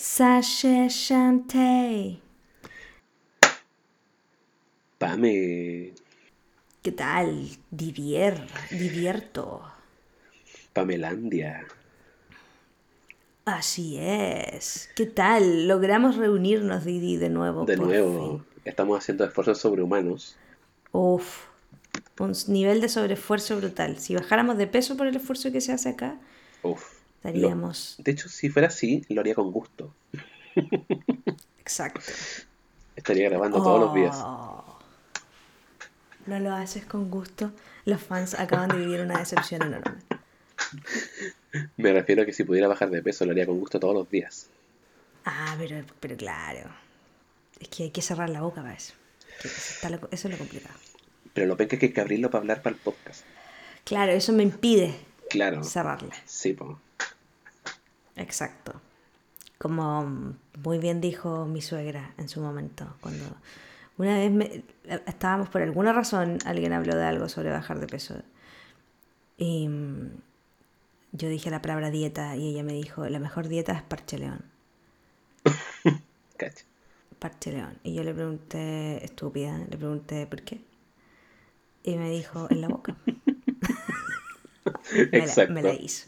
Sachet Chantey. Pame. ¿Qué tal? Divier, divierto. Pamelandia. Así es. ¿Qué tal? Logramos reunirnos, Didi, de nuevo. De nuevo, fin. estamos haciendo esfuerzos sobrehumanos. Uf. Un nivel de sobreesfuerzo brutal. Si bajáramos de peso por el esfuerzo que se hace acá, Uf. Estaríamos. Lo- de hecho, si fuera así, lo haría con gusto. Exacto. Estaría grabando todos los días. Oh. No lo haces con gusto. Los fans acaban de vivir una decepción enorme. Me refiero a que si pudiera bajar de peso, lo haría con gusto todos los días. Ah, pero, pero claro. Es que hay que cerrar la boca para eso. Eso, lo- eso es lo complicado. Pero lo penca es que hay que abrirlo para hablar para el podcast. Claro, eso me impide Claro. cerrarla. Sí, po. Exacto. Como muy bien dijo mi suegra en su momento, cuando una vez me- estábamos por alguna razón, alguien habló de algo sobre bajar de peso. Y mm, yo dije la palabra dieta y ella me dijo, la mejor dieta es parche león. Cacha. Parche león. Y yo le pregunté, estúpida, le pregunté, ¿por qué? Y me dijo, en la boca. me, la, Exacto. me la hizo.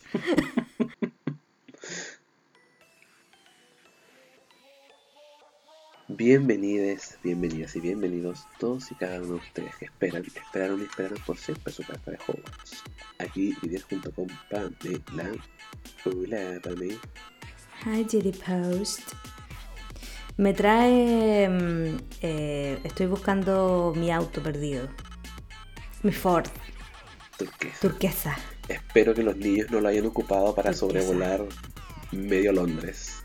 Bienvenides, bienvenidas y bienvenidos todos y cada uno de ustedes que esperan, esperaron y esperaron por siempre su carta de Hogwarts. Aquí vivir junto con Pamela. Hola, Pamela. Hi, Diddy Post. Me trae. mm, eh, estoy buscando mi auto perdido. Mi Ford, Turquesa. turquesa. Espero que los niños no lo hayan ocupado para Turquesa. sobrevolar medio Londres.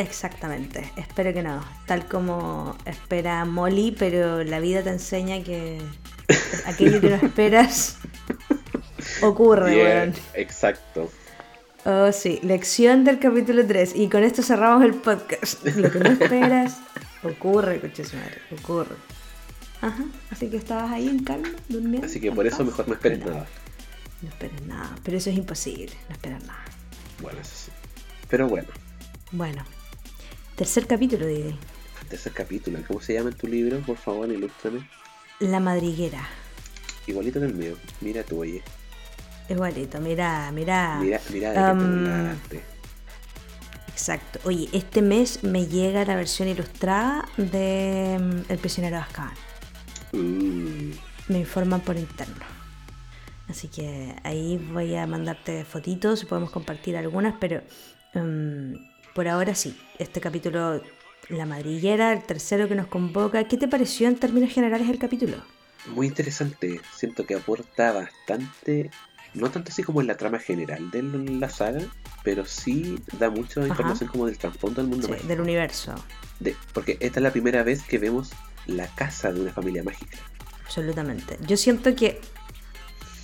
Exactamente. Espero que no. Tal como espera Molly, pero la vida te enseña que aquello que no esperas ocurre, Yeah, weón. exacto. Oh, sí. Lección del capítulo 3. Y con esto cerramos el podcast. Lo que no esperas ocurre, coche su madre. Ocurre. Ajá. Así que estabas ahí en calma, durmiendo. Así que por eso paz. mejor no esperes nada. No esperes nada. Pero eso es imposible. No esperar nada. Bueno, eso sí. Pero bueno, Bueno. Tercer capítulo, Didi. tercer capítulo. ¿Cómo se llama en tu libro? Por favor, ilústrame. La madriguera. Igualito que el mío. Mira tú, oye. Igualito, mira, mira. Mira, mira burlaste. Exacto. Oye, este mes me llega la versión ilustrada de mm, El prisionero de Azkaban. Uh, Me informan por interno. Así que ahí voy a mandarte fotitos podemos compartir algunas, pero mm, por ahora sí. Este capítulo, La madriguera, el tercero que nos convoca. ¿Qué te pareció en términos generales el capítulo? muy interesante. Siento que aporta bastante. No tanto así como en la trama general de la saga, pero sí da mucha información como del trasfondo del mundo Sí, mágico. del universo. De- porque esta es la primera vez que vemos la casa de una familia mágica. Absolutamente. Yo siento que.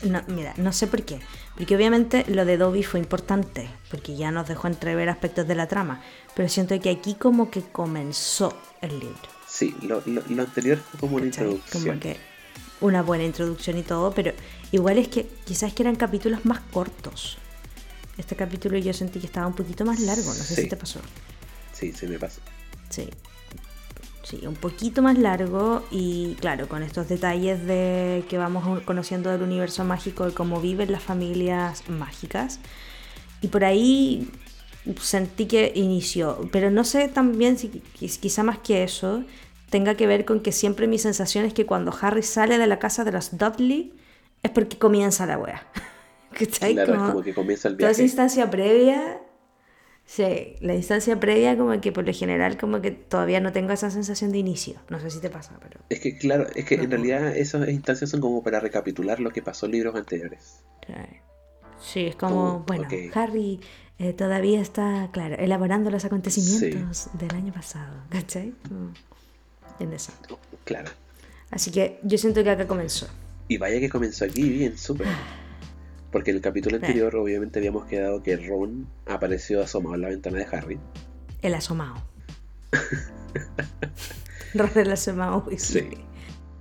No, mira, no sé por qué. Porque obviamente lo de Dobby fue importante, porque ya nos dejó entrever aspectos de la trama. Pero siento que aquí como que comenzó el libro. Sí, lo, lo- lo anterior fue como una ¿cachai? introducción. Como que una buena introducción y todo, pero igual es que quizás que eran capítulos más cortos. Este capítulo yo sentí que estaba un poquito más largo, no sé Sí. si te pasó. Sí, se me pasa. Sí. Sí, un poquito más largo y claro, con estos detalles de que vamos conociendo del universo mágico, de cómo viven las familias mágicas. Y por ahí sentí que inició, pero no sé también si qui- quizá más que eso tenga que ver con que siempre mi sensación es que cuando Harry sale de la casa de los Dudley es porque comienza la wea. ¿Cachai? Claro, Como- como que comienza el Toda esa viaje. instancia previa, sí, la instancia previa como que por lo general como que todavía no tengo esa sensación de inicio. No sé si te pasa, pero... Es que, claro, es que en realidad esas instancias son como para recapitular lo que pasó en libros anteriores. sí. Es como, bueno. Harry eh, todavía está, claro, elaborando los acontecimientos del año pasado, ¿cachai? En eso. Claro. Así que yo siento que acá comenzó. Y vaya que comenzó aquí bien, súper. Porque en el capítulo Sí. anterior obviamente habíamos quedado que Ron apareció asomado en la ventana de Harry. El asomado. Ron el asomado. Sí.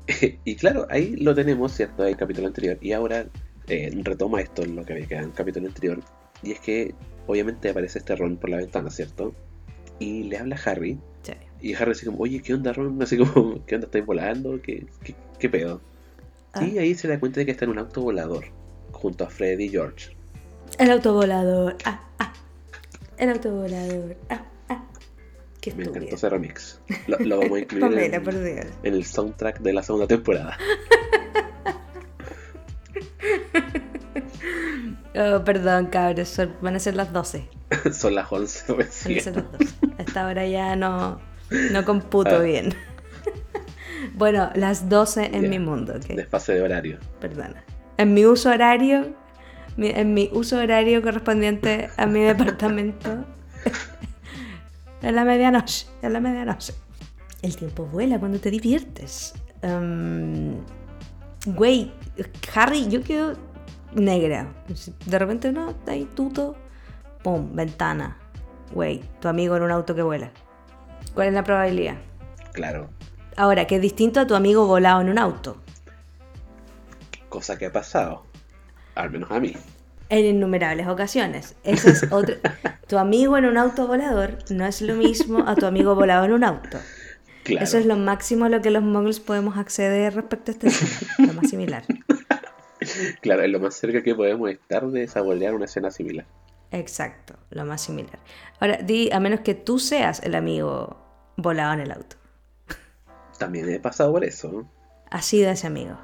y claro, ahí lo tenemos, ¿cierto? El capítulo anterior. Y ahora eh, retoma esto en lo que había quedado en el capítulo anterior. Y es que obviamente aparece este Ron por la ventana, ¿cierto? y le habla a Harry. Sí. Y Harry así como, oye, ¿qué onda, Ron? Así como, ¿qué onda? ¿Estáis volando? ¿Qué, qué, qué pedo? Ah. Y ahí se da cuenta de que está en un auto volador, junto a Freddy y George. El autovolador. Ah, ah. El autovolador. Ah, ah. Qué Me estúpido. encantó ese remix. Lo, lo vamos a incluir Pamela, por en, Dios. en el soundtrack de la segunda temporada. Oh, perdón, cabros. son- Van a ser las 12. Son las 11 Van a recién. ser las 12. A esta hora ya no, no computo Ah. bien. bueno, las 12 en Ya. mi mundo, ¿ok? Desfase de horario. Perdona. En mi uso horario, en mi uso horario correspondiente a mi departamento, en la medianoche, en la medianoche. El tiempo vuela cuando te diviertes. Güey, Harry, yo quedo negra. De repente no, está ahí tuto, pum, ventana. Güey, tu amigo en un auto que vuela. ¿Cuál es la probabilidad? Claro, Ahora, que es distinto a tu amigo volado en un auto. Cosa que ha pasado. Al menos a mí. En innumerables ocasiones. Ese es otro. tu amigo en un auto volador no es lo mismo a tu amigo volado en un auto. Claro. Eso es lo máximo a lo que los muggles podemos acceder respecto a este tema. Lo más similar. Claro, es lo más cerca que podemos estar de saborear una escena similar. Exacto, lo más similar. Ahora, di, a menos que tú seas el amigo volado en el auto. También he pasado por eso. ¿no? Ha sido ese amigo.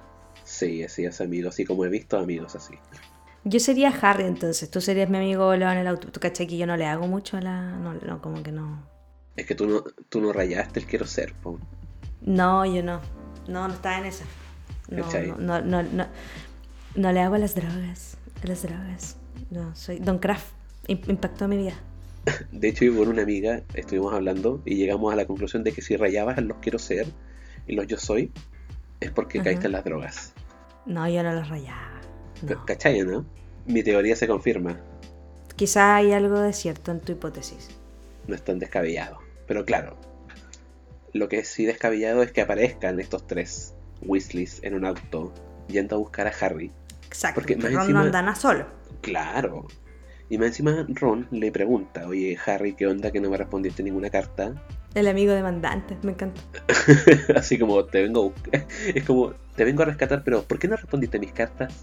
Sí, así es amigo, así como he visto amigos así. Yo sería Harry entonces, tú serías mi amigo en el auto. Tú caché que yo no le hago mucho a la... No, no, como que no... Es que tú no, tú no rayaste el quiero ser, po. No, yo no. No, no estaba en esa. No, no, no, no, le hago a las drogas. A las drogas. No, soy. Don Kraft im- impactó mi vida. De hecho, yo con una amiga estuvimos hablando y llegamos a la conclusión de que si rayabas los quiero ser y los yo soy, es porque caíste en las drogas. No, yo no los rayaba. No. ¿Cachai, no? Mi teoría se confirma. Quizá hay algo de cierto en tu hipótesis. No es tan descabellado. Pero claro, lo que es sí descabellado es que aparezcan estos tres Weasleys en un auto yendo a buscar a Harry. Exacto. Porque más Ron encima- no anda solo. Claro. Y más encima Ron le pregunta, oye Harry, ¿qué onda que no me respondiste ninguna carta? El amigo demandante, me encanta. Así como te vengo a buscar. Es como, te vengo a rescatar, pero ¿por qué no respondiste mis cartas?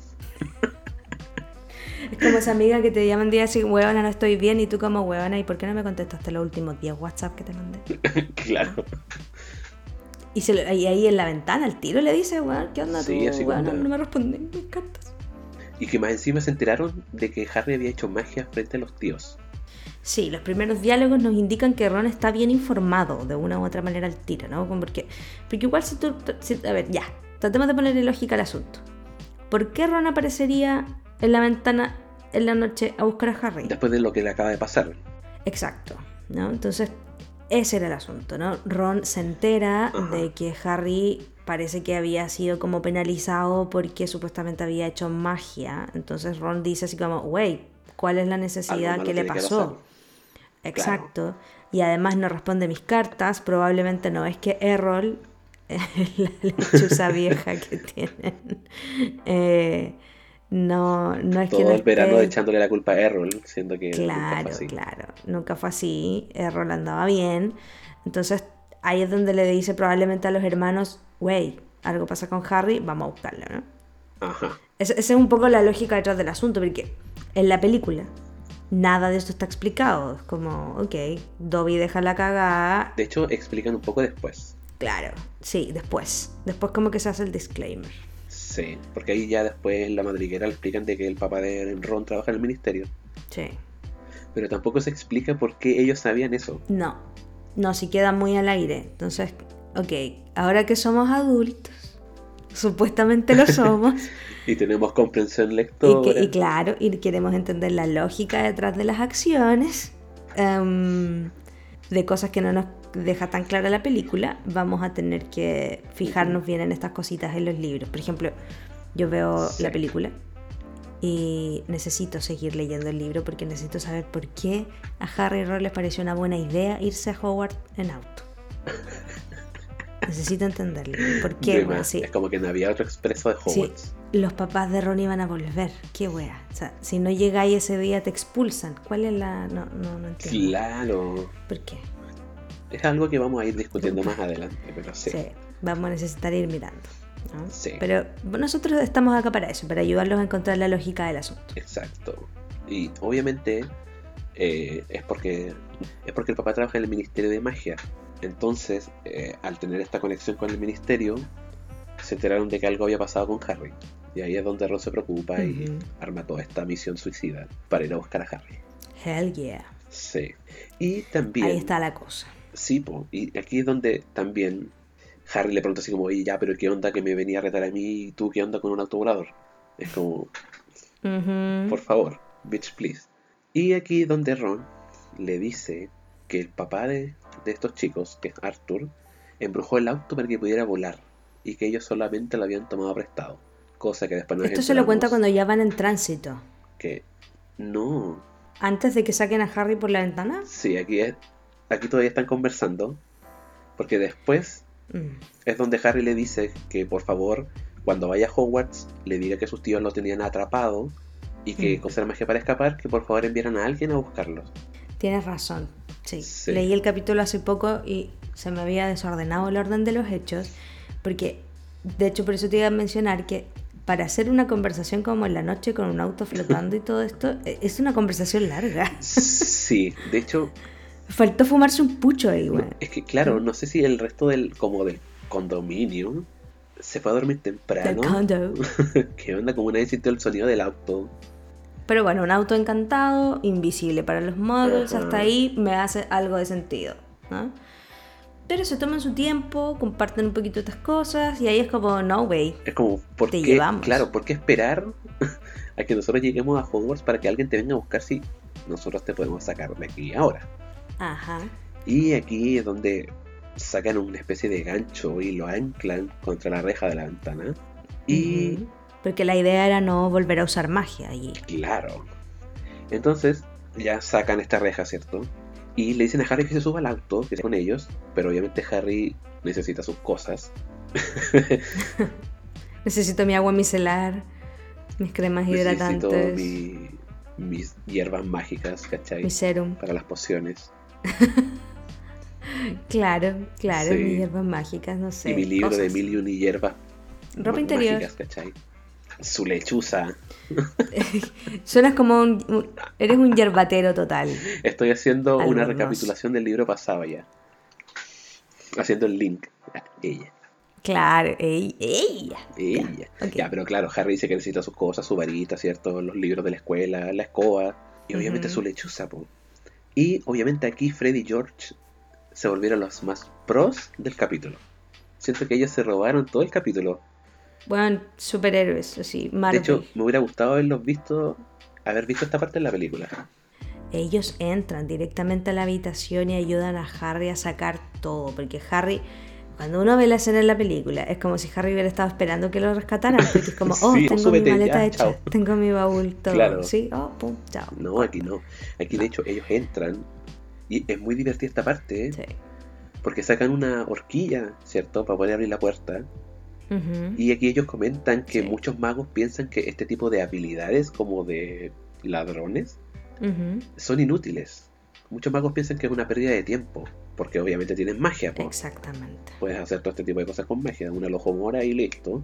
Es como esa amiga que te llama un día así, huevona, no estoy bien, y tú como huevona, ¿y por qué no me contestaste los últimos 10 WhatsApp que te mandé? claro. Y, se lo- y ahí en la ventana, el tiro le dice, weón, ¿qué onda Sí, tú? así weón, como- no me respondí mis cartas. Y que más encima se enteraron de que Harry había hecho magia frente a los tíos. Sí, los primeros diálogos nos indican que Ron está bien informado de una u otra manera al tiro, ¿no? Porque, porque igual si tú... si- a ver, ya, tratemos de ponerle lógica al asunto. ¿Por qué Ron aparecería en la ventana en la noche a buscar a Harry? Después de lo que le acaba de pasar. Exacto, ¿no? Entonces, ese era el asunto, ¿no? Ron se entera Ajá. de que Harry parece que había sido como penalizado porque supuestamente había hecho magia. Entonces Ron dice así como, wey, ¿cuál es la necesidad que le pasó? Exacto. Y además no responde mis cartas. Probablemente no es que Errol, la lechuza vieja que tienen, eh, no, no es que Todo no el verano esté- echándole la culpa a Errol, siendo que nunca Claro, fue así. claro. Nunca fue así. Errol andaba bien. Entonces ahí es donde le dice probablemente a los hermanos, wey, algo pasa con Harry, vamos a buscarlo, ¿no? Ajá. Es- Esa es un poco la lógica detrás del asunto, porque en la película nada de esto está explicado. Es como, ok, Dobby deja la cagada. De hecho, explican un poco después. Claro, sí, después. Después como que se hace el disclaimer. Sí, porque ahí ya después en la madriguera le explican de que el papá de Ron trabaja en el ministerio. Sí. Pero tampoco se explica por qué ellos sabían eso. No, no, si queda muy al aire. Entonces, ok, ahora que somos adultos, supuestamente lo somos, Y tenemos comprensión y, lectora. que- y claro, y queremos entender la lógica detrás de las acciones, em, de cosas que no nos deja tan clara la película, vamos a tener que fijarnos bien en estas cositas en los libros. Por ejemplo, yo veo Sí. la película y necesito seguir leyendo el libro porque necesito saber por qué a Harry y Ron les pareció una buena idea irse a Hogwarts en auto. Necesito entenderlo. ¿Por qué? Sí. Es como que no había otro expreso de Sí, Hogwarts. los papás de Ron iban a volver. Qué wea. O sea, si no llegáis ese día te expulsan. ¿Cuál es la...? No, no, no entiendo. Claro. ¿Por qué? es algo que vamos a ir discutiendo más adelante, pero sí. Sí, vamos a necesitar ir mirando. ¿no? Sí. Pero nosotros estamos acá para eso, para ayudarlos a encontrar la lógica del asunto. Exacto. Y obviamente eh, es porque es porque el papá trabaja en el Ministerio de Magia. Entonces, eh, al tener esta conexión con el ministerio, se enteraron de que algo había pasado con Harry. Y ahí es donde Ron se preocupa y arma toda esta misión suicida para ir a buscar a Harry. Hell yeah. Sí. Y también. Ahí está la cosa. Sí, po, y aquí es donde también Harry le pregunta así como, oye, ya, pero ¿qué onda que me venía a retar a mí y tú qué onda con un autovolador? Es como, por favor, bitch, please. Y aquí es donde Ron le dice que el papá de, de estos chicos, que es Arthur, embrujó el auto para que pudiera volar y que ellos solamente lo habían tomado prestado. Cosa que después nos Esto se lo cuenta cuando ya van en tránsito. Que no, Antes de que saquen a Harry por la ventana. sí, aquí es, aquí todavía están conversando, porque después Mm. es donde Harry le dice que por favor, cuando vaya a Hogwarts, le diga que sus tíos lo tenían atrapado y que Mm. con ser magia para escapar, que por favor enviaran a alguien a buscarlos. Tienes razón. Sí. Sí. Leí el capítulo hace poco y se me había desordenado el orden de los hechos. Porque, de hecho, por eso te iba a mencionar que para hacer una conversación como en la noche con un auto flotando y todo esto, e- es una conversación larga. Sí, de hecho, Faltó fumarse un pucho ahí, güey. es que claro, no sé si el resto del como del condominio se fue a dormir Del temprano. condo. ¿Qué onda? Como nadie sintió el sonido del auto. Pero bueno, un auto encantado, invisible para los muggles, hasta ahí me hace algo de sentido. ¿no? Pero se toman su tiempo, comparten un poquito estas cosas y ahí es como, no way. Es como, ¿por Te qué? llevamos. Claro, ¿por qué esperar a que nosotros lleguemos a Hogwarts para que alguien te venga a buscar si nosotros te podemos sacar de aquí ahora? Ajá. Y aquí es donde sacan una especie de gancho y lo anclan contra la reja de la ventana. Y. Porque la idea era no volver a usar magia allí. claro. Entonces ya sacan esta reja, ¿cierto? Y le dicen a Harry que se suba al auto, que esté con ellos, pero obviamente Harry necesita sus cosas. Necesito mi agua micelar, mis cremas Necesito hidratantes, mi, mi- mis hierbas mágicas, ¿cachai? serum. Para las pociones. Claro, claro, Sí. mis hierbas mágicas, no sé. y mi libro de mil y una hierbas Ropa interior. mágicas, ¿cachai? Su lechuza. Suenas como un, un- Eres un yerbatero total. Estoy haciendo una recapitulación del libro pasado ya. Haciendo el link. Ella. Claro, ella. Ella. Ya, pero claro, Harry dice que necesita sus cosas, su varita, ¿cierto? Los libros de la escuela, la escoba. Y obviamente su lechuza, po. Y obviamente aquí Freddy y George se volvieron los más pros del capítulo. Siento que ellos se robaron todo el capítulo. Bueno, superhéroes, así, De Marvel. hecho, me hubiera gustado haberlos visto, haber visto esta parte en la película. Ellos entran directamente a la habitación y ayudan a Harry a sacar todo, porque Harry, cuando uno ve la escena en la película, es como si Harry hubiera estado esperando que lo rescataran, porque es como, oh, Sí, tengo mi maleta ya, hecha, chao. tengo mi baúl, todo, Claro. sí, oh, pum, chao. No, aquí no. Aquí de hecho ellos entran y es muy divertida esta parte, ¿eh? Sí. porque sacan una horquilla, ¿cierto? Para poder abrir la puerta. Y aquí ellos comentan que Sí. muchos magos piensan que este tipo de habilidades como de ladrones son inútiles. Muchos magos piensan que es una pérdida de tiempo, porque obviamente tienen magia, po. Exactamente. Puedes hacer todo este tipo de cosas con magia, una lojomora y listo.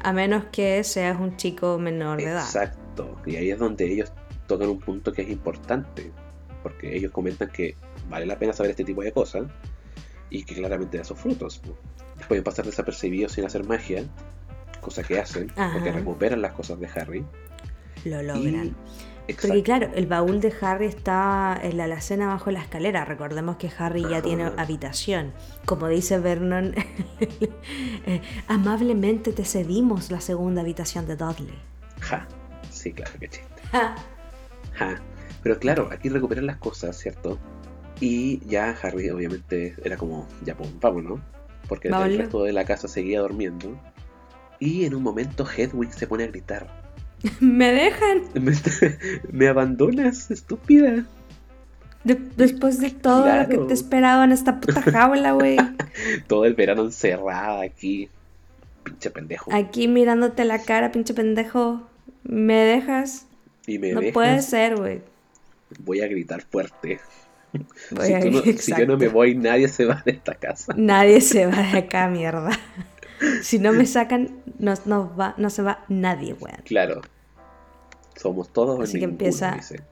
A menos que seas un chico menor de edad. Exacto. Y ahí es donde ellos tocan un punto que es importante, porque ellos comentan que vale la pena saber este tipo de cosas y que claramente da sus frutos. po. Pueden pasar desapercibidos sin hacer magia, cosa que hacen, porque recuperan las cosas de Harry. Lo Y, logran. exacto. Porque claro, el baúl de Harry está en la alacena bajo la escalera. Recordemos que Harry ya Ajá. tiene habitación. Como dice Vernon, amablemente te cedimos la segunda habitación de Dudley. Ja. Sí, claro, que chiste. Ah, Ja. Pero claro, aquí recuperan las cosas, ¿cierto? Y ya Harry obviamente era como, ya pues, vámonos. Porque el Vámonos. resto de la casa seguía durmiendo. Y en un momento Hedwig se pone a gritar. ¿Me dejan? Me, me abandonas, estúpida. De- después de todo lo que te esperaba en esta puta jaula, güey. Todo el verano encerrada aquí. Pinche pendejo. Aquí mirándote la cara, pinche pendejo. ¿Me dejas? y me no dejas, puede ser, güey. voy a gritar fuerte. Si, no- si yo no me voy, nadie se va de esta casa. Nadie se va de acá, mierda. Si no me sacan, no, no, va, no se va nadie, weón. Claro. Somos todos Así en que ninguno, empieza- dice.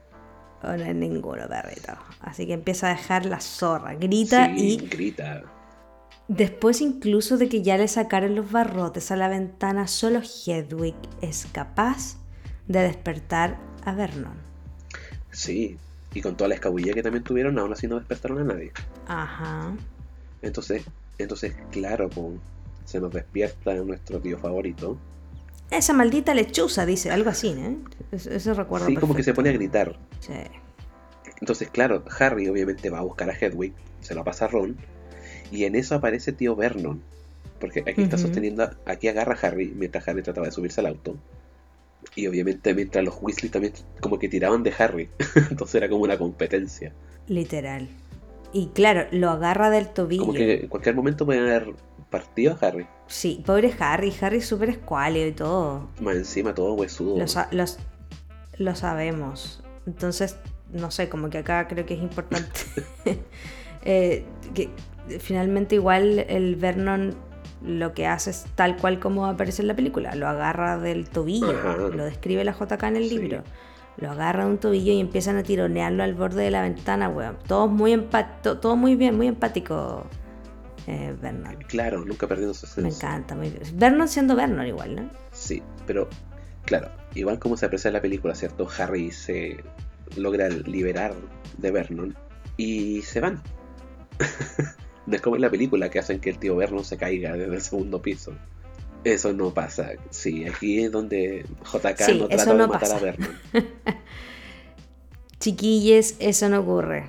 O no hay ninguno, perrito. Así que empieza a dejar la zorra. Grita Sí, y grita. después incluso de que ya le sacaron los barrotes a la ventana, solo Hedwig es capaz de despertar a Vernon. Sí. Y con toda la escabulla que también tuvieron, aún así no despertaron a nadie. Ajá. Entonces, entonces claro, po, se nos despierta nuestro tío favorito. Esa maldita lechuza, dice, algo así, ¿eh? Eso recuerdo. Sí, como que se pone a gritar. Sí. Entonces, claro, Harry obviamente va a buscar a Hedwig, se lo pasa a Ron, y en eso aparece tío Vernon. Porque aquí está sosteniendo, aquí agarra a Harry mientras Harry trataba de subirse al auto. Y obviamente mientras los Weasley también como que tiraban de Harry. Entonces era como una competencia. Literal. Y claro, lo agarra del tobillo. Como que en cualquier momento pueden haber partido a Harry. Sí, pobre Harry. Harry es súper escuálido y todo. Más encima todo huesudo. Lo, sa- los- lo sabemos. Entonces, no sé, como que acá creo que es importante. eh, que finalmente igual el Vernon lo que hace es tal cual como aparece en la película. Lo agarra del tobillo. Ajá. Lo describe la JK en el Sí. libro. Lo agarra de un tobillo y empiezan a tironearlo al borde de la ventana, weón. Todo muy, todo muy bien, muy empático, eh, Vernon. Claro, nunca perdiendo su Me esencia. encanta, muy bien. Vernon siendo Vernon igual, ¿no? Sí, pero claro, igual como se aprecia en la película, ¿cierto? Harry se logra liberar de Vernon y se van. no es como en la película que hacen que el tío Vernon se caiga desde el segundo piso. Eso no pasa. Sí, aquí es donde JK Sí, no trata de matar pasa. a Vernon. Chiquilles, eso no ocurre.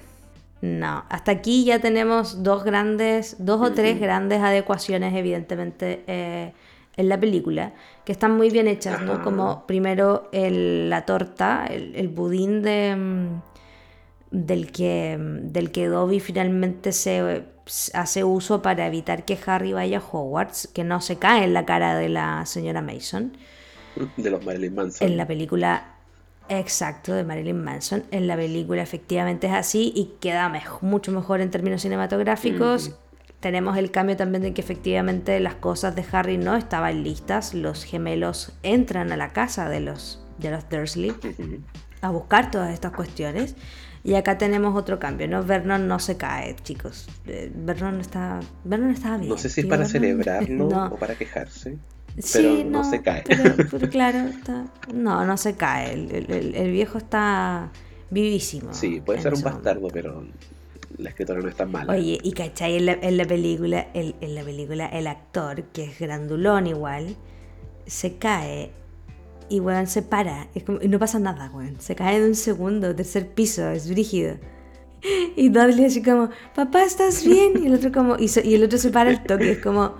No, hasta aquí ya tenemos dos grandes, dos o tres grandes adecuaciones, evidentemente, eh, en la película, que están muy bien hechas, ¿no? Como primero el- la torta, el, el budín de, mm, del, que, mm, del que Dobby finalmente se hace uso para evitar que Harry vaya a Hogwarts, que no se cae en la cara de la señora Mason. De los Marilyn Manson. En la película, exacto, de Marilyn Manson. En la película efectivamente es así y queda mej- mucho mejor en términos cinematográficos. Tenemos el cambio también de que efectivamente las cosas de Harry no estaban listas. Los gemelos entran a la casa de los, de los Dursley a buscar todas estas cuestiones. Y acá tenemos otro cambio, ¿no? Vernon no se cae, chicos. Eh, Vernon está, Vernon estaba bien. No sé si es para Vernon. celebrarlo No. o para quejarse. Sí, pero no se cae. Pero, pero claro, está- no, no se cae. El, el- viejo está vivísimo. Sí, puede ser un bastardo, momento. pero la escritora no es tan mala. Oye, y cachai, en la, en la película, el, en la película, el actor, que es grandulón igual, se cae y weón se para. Es como- y no pasa nada, weón. Se cae de un segundo, tercer piso, es brígido. Y Dudley así como, papá, ¿estás bien? Y el otro como, y, el otro se para el toque, es como,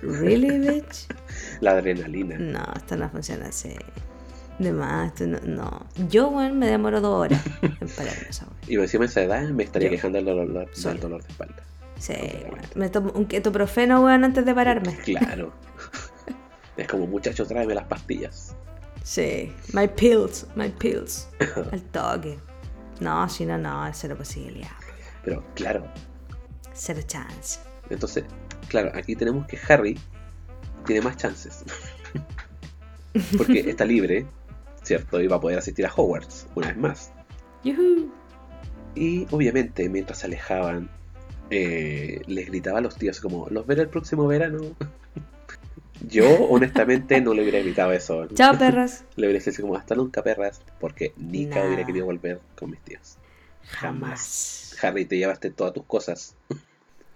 ¿really, bitch? La adrenalina. No, esto no funciona así. De más, esto no, no. Yo, weón, me demoro dos horas en pararme esa weón. Y encima de esa edad me estaría Yo. quejando del dolor, del dolor de espalda. Sí, weón. Me tomo un ketoprofeno, weón, antes de pararme. Claro. Es como, muchachos, tráeme las pastillas. Sí, my pills, my pills. Al toque. No, si no, no, cero posibilidad. Pero claro, Cero chance. entonces, claro, aquí tenemos que Harry tiene más chances. Porque está libre, ¿cierto? Y va a poder asistir a Hogwarts una vez más. Yuhu. Y obviamente, mientras se alejaban, eh, les gritaba a los tíos como, los veré el próximo verano. Yo, honestamente, no le hubiera gritado eso. Chao, perras. Le hubiera dicho como, hasta nunca, perras, porque Nika Nah. hubiera querido volver con mis tíos. Jamás. Harry, te llevaste todas tus cosas.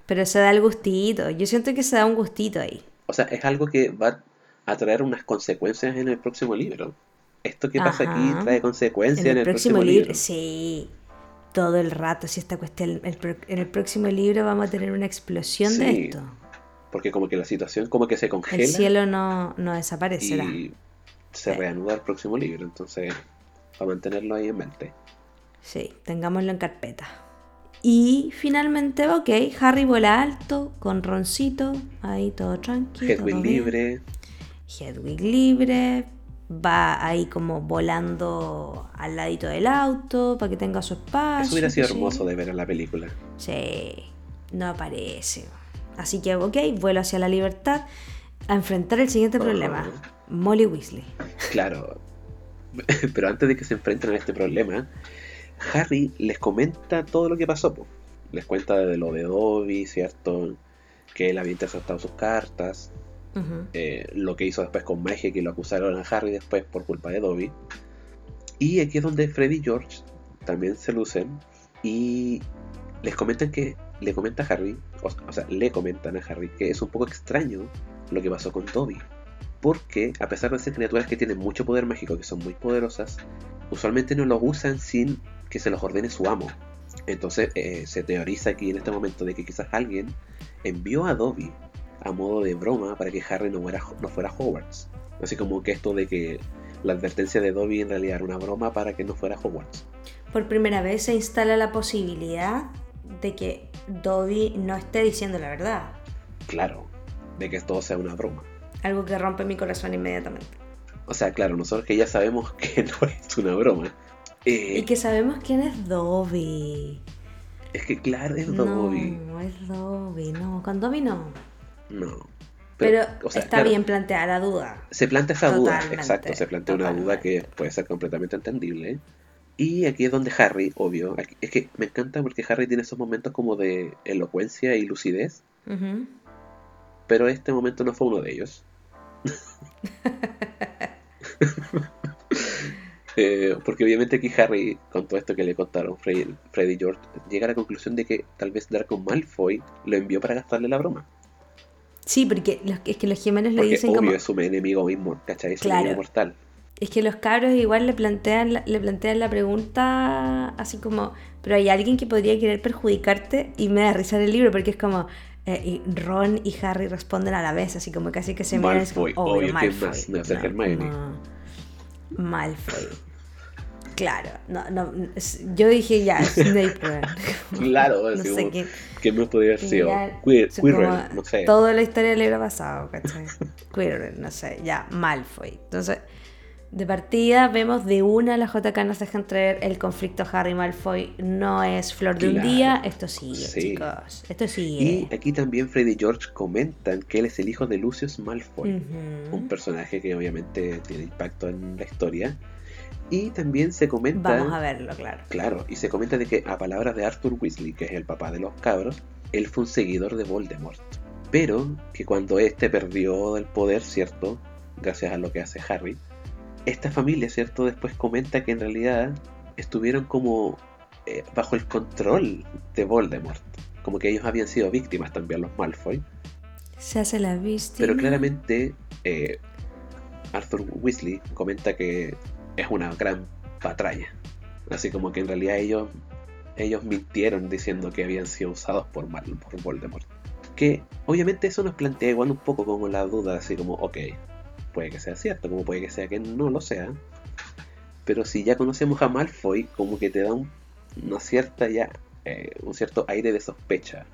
Pero se da el gustito. Yo siento que se da un gustito ahí. O sea, es algo que va a traer unas consecuencias en el próximo libro. Esto que pasa Ajá. aquí trae consecuencias En el, próximo, libro. libro, sí. Todo el rato, si esta cuestión. el en el próximo libro vamos a tener una explosión de esto. Porque como que la situación como que se El congela cielo no, no desaparecerá. y se Sí. reanuda el próximo libro. Entonces, para mantenerlo ahí en mente. Sí, tengámoslo en carpeta. Y finalmente, ok, Harry vuela alto, con Roncito, ahí todo tranquilo. Hedwig libre. Hedwig libre, va ahí como volando al ladito del auto para que tenga su espacio. Eso hubiera sido hermoso de ver en la película. Sí, no aparece. Así que, ok, vuelo hacia la libertad a enfrentar el siguiente problema. Molly Weasley. Claro. Pero antes de que se enfrenten a este problema, Harry les comenta todo lo que pasó. po. Les cuenta de lo de Dobby, ¿cierto? Que él había interceptado sus cartas. Eh, lo que hizo después con Magia, que lo acusaron a Harry después por culpa de Dobby. Y aquí es donde Freddy y George también se lucen y les comentan que le comenta a Harry, o, sea, le comentan a Harry que es un poco extraño lo que pasó con Dobby. Porque a pesar de ser criaturas que tienen mucho poder mágico, que son muy poderosas, usualmente no los usan sin que se los ordene su amo. Entonces eh, se teoriza aquí en este momento de que quizás alguien envió a Dobby a modo de broma para que Harry no fuera, no fuera Hogwarts. Así como que esto de que la advertencia de Dobby en realidad era una broma para que no fuera Hogwarts. Por primera vez se instala la posibilidad de que Dobby no esté diciendo la verdad. Claro, de que todo sea una broma. Algo que rompe mi corazón inmediatamente. O sea, claro, nosotros que ya sabemos que no es una broma. eh, Y que sabemos quién es Dobby. Es que claro, es Dobby. No, es Dobby, no. Con Dobby no. No. Pero, o sea, está claro, bien planteada la duda. Se plantea esa duda, exacto, se plantea una duda que puede ser completamente entendible. Y aquí es donde Harry, obvio, aquí- es que me encanta porque Harry tiene esos momentos como de elocuencia y lucidez, pero este momento no fue uno de ellos. Eh, porque obviamente aquí Harry, con todo esto que le contaron Freddy, Freddy y George, llega a la conclusión de que tal vez Draco Malfoy lo envió para gastarle la broma. Sí, porque los- es que los gemelos le dicen obvio como... es su enemigo mismo, ¿cachai? Es Claro. enemigo mortal. Es que los cabros igual le plantean, la- le plantean la pregunta así como, pero hay alguien que podría querer perjudicarte y me da risa en el libro porque es como eh, y Ron y Harry responden a la vez, así como casi que se miran y es como, Malfoy, obvio, ¿quién Malfoy. más? No, Hermione. como, Malfoy. Claro, no, no, yo dije ya, Snape. Claro, no sé qué. ¿quién más podría haber sido? Quirrell, no sé. Toda la historia del libro pasado, ¿cachai? Quirrell, no sé, ya, Malfoy. Entonces, de partida vemos de una la JK nos deja entrever el conflicto Harry Malfoy no es flor de un día, esto sigue, Sí. chicos, esto sigue. Y aquí también Freddy y George comentan que él es el hijo de Lucius Malfoy, un personaje que obviamente tiene impacto en la historia. Y también se comenta, Vamos a verlo, claro. claro, y se comenta de que a palabras de Arthur Weasley, que es el papá de los cabros, él fue un seguidor de Voldemort. Pero que cuando este perdió el poder, ¿cierto? Gracias a lo que hace Harry, esta familia, ¿cierto? Después comenta que en realidad estuvieron como eh, bajo el control de Voldemort. Como que ellos habían sido víctimas también, los Malfoy. Se hace la víctima. Pero claramente eh, Arthur Weasley comenta que es una gran patraña. Así como que en realidad ellos, ellos mintieron diciendo que habían sido usados por, Mal, por Voldemort. Que obviamente eso nos plantea igual un poco como la duda, así como, ok, puede que sea cierto, como puede que sea que no lo sea. Pero si ya conocemos a Malfoy, como que te da un- una cierta ya, eh, un cierto aire de sospecha.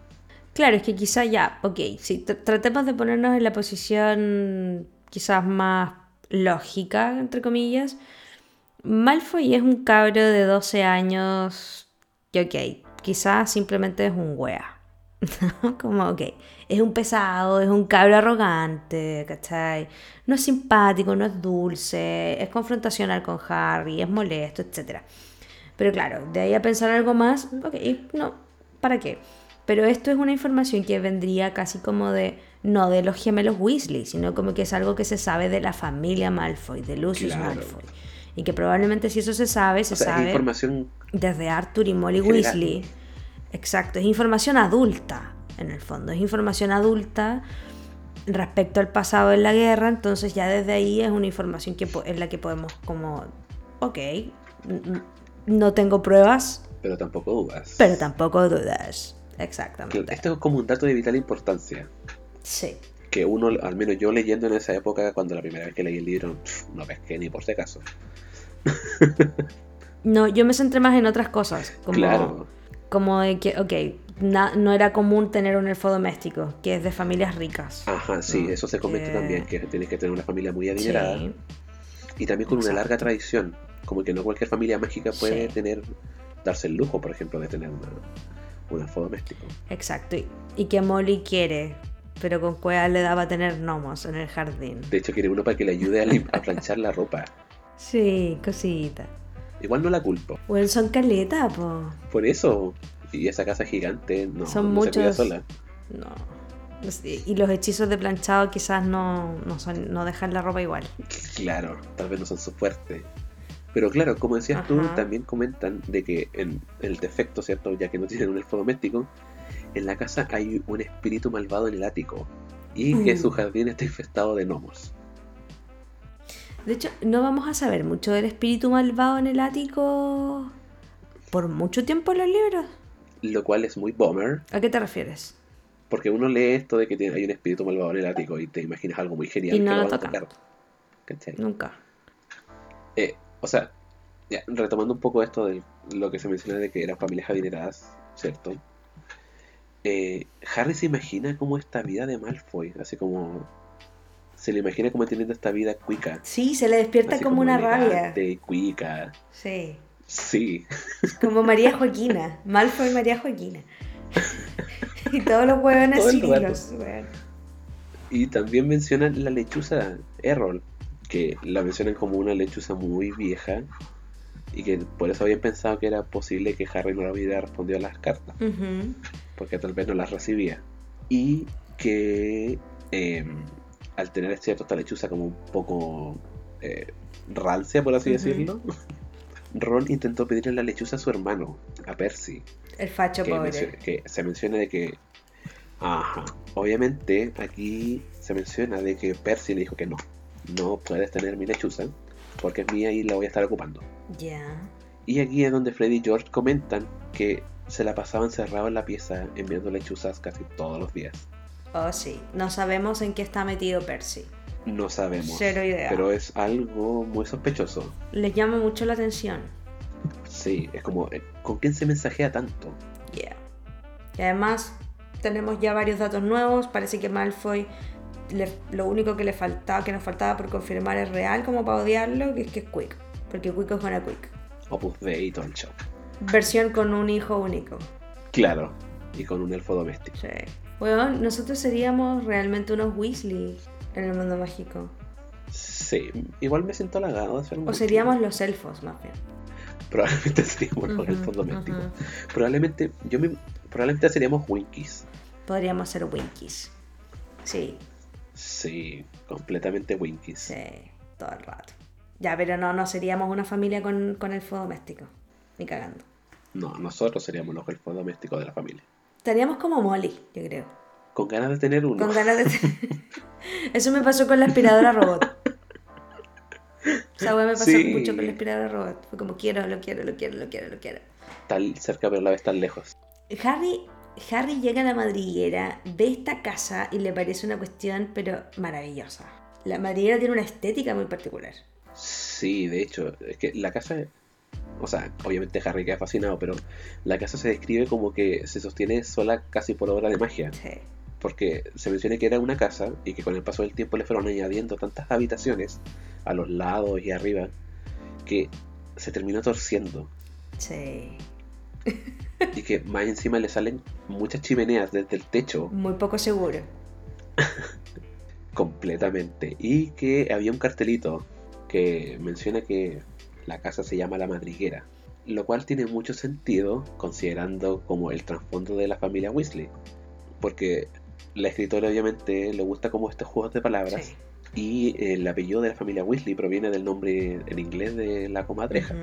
Claro, es que quizá ya, ok, si tr- tratemos de ponernos en la posición quizás más lógica, entre comillas. Malfoy es un cabro de 12 años y ok, quizás simplemente es un wea. Como, ok, es un pesado, es un cabro arrogante, ¿cachai? No es simpático, no es dulce, es confrontacional con Harry, es molesto, etc. Pero claro, de ahí a pensar algo más, ok, no, ¿para qué? Pero esto es una información que vendría casi como de, no de los gemelos Weasley, sino como que es algo que se sabe de la familia Malfoy, de Lucius Claro. Malfoy. Y que probablemente si eso se sabe, se O sea, sabe información desde Arthur y Molly General. Exacto, es información adulta, en el fondo, es información adulta respecto al pasado de la guerra, entonces ya desde ahí es una información que en la que podemos como, ok, no tengo pruebas, pero tampoco dudas. pero tampoco dudas. Exactamente. Esto es como un dato de vital importancia. Sí. Que uno, al menos yo leyendo en esa época, cuando la primera vez que leí el libro, no pesqué ni por si acaso. No, yo me centré más en otras cosas, como, Claro, como de que, ok, na- no era común tener un elfo doméstico, que es de familias ricas. ajá, sí, ¿no? eso se comenta Que- también, que tienes que tener una familia muy adinerada. Sí. Y también con una larga tradición. Como que no cualquier familia mágica puede Sí. tener, darse el lujo, por ejemplo, de tener una, un elfo doméstico. Exacto. Y, y que Molly quiere, pero con cueva le daba tener gnomos en el jardín. De hecho, quiere uno para que le ayude a, a planchar la ropa. Sí, cosita. Igual no la culpo. Bueno, son caleta, po. Por eso, y esa casa gigante no, Son no se cuida muchos- sola. No. Y los hechizos de planchado quizás no, no, son, no dejan la ropa igual. Claro, tal vez no son su fuerte. Pero claro, como decías tú, también comentan de que en el defecto, ¿cierto? Ya que no tienen un elfo doméstico, en la casa hay un espíritu malvado en el ático. Y que Mm. su jardín está infestado de gnomos. De hecho, no vamos a saber mucho del espíritu malvado en el ático por mucho tiempo en los libros. Lo cual es muy bomber, ¿A qué te refieres? porque uno lee esto de que tiene- hay un espíritu malvado en el ático y te imaginas algo muy genial Y no que lo van a tocan. tocar. Nunca. Eh, o sea, ya, retomando un poco esto de lo que se menciona de que eran familias adineradas, ¿cierto? Eh, Harry se imagina como esta vida de Malfoy, así como se le imagina como teniendo esta vida cuica. Sí, se le despierta como, una rabia. elegante, cuica. Sí. Sí, Como María Joaquina. Malfoy María Joaquina. y todos los huevones weón. y también mencionan la lechuza Errol, que la mencionan como una lechuza muy vieja y que por eso habían pensado que era posible que Harry no hubiera respondido a las cartas. Porque tal vez no las recibía. Y que eh, al tener cierto esta lechuza como un poco eh, rancia, por así decirlo, Ron intentó pedirle la lechuza a su hermano, a Percy, El facho que, pobre. que se menciona de que, ajá, obviamente aquí se menciona de que Percy le dijo que no, no puedes tener mi lechuza, porque es mía y la voy a estar ocupando. Ya. Y aquí es donde Freddy y George comentan que se la pasaban encerrado en la pieza enviando lechuzas casi todos los días. Oh, sí. No sabemos en qué está metido Percy. No sabemos. Cero idea. Pero es algo muy sospechoso. Les llama mucho la atención. Sí, es como, eh, ¿con quién se mensajea tanto? Yeah. Y además, tenemos ya varios datos nuevos. Parece que Malfoy, le- lo único que le faltaba, que nos faltaba por confirmar es real, como para odiarlo, que es que es Quick. Porque Quick es una Quick. Opus Dei y todo el show. Versión con un hijo único. Claro, y con un elfo doméstico. Sí. Bueno, nosotros seríamos realmente unos Weasley en el mundo mágico. Sí, igual me siento halagado de ser un O seríamos los elfos, más bien. Probablemente seríamos los Ujú, elfos domésticos. Probablemente, yo me, probablemente seríamos Winkies. Podríamos ser Winkies. Sí, Sí, completamente Winkies. sí, todo el rato. Ya, pero no, no seríamos una familia con, con elfo doméstico. Ni cagando. No, nosotros seríamos los elfos domésticos de la familia. Estaríamos como Molly, yo creo. Con ganas de tener uno. Con ganas de... Eso me pasó con la aspiradora robot. Esa wea me pasó Sí. mucho con la aspiradora robot. Fue como quiero, lo quiero, lo quiero, lo quiero, lo quiero. Tan cerca pero la vez tan lejos. Harry, Harry llega a la madriguera, ve esta casa y le parece una cuestión, pero maravillosa. La madriguera tiene una estética muy particular. Sí, de hecho, es que la casa, o sea, obviamente Harry queda fascinado, pero la casa se describe como que se sostiene sola casi por obra de magia, Sí. porque se menciona que era una casa y que con el paso del tiempo le fueron añadiendo tantas habitaciones a los lados y arriba que se terminó torciendo Sí. y que más encima le salen muchas chimeneas desde el techo Muy poco seguro. completamente y que había un cartelito que menciona que la casa se llama La Madriguera, lo cual tiene mucho sentido considerando como el trasfondo de la familia Weasley, porque la escritora obviamente le gusta como estos juegos de palabras Sí. y el apellido de la familia Weasley proviene del nombre en inglés de la comadreja.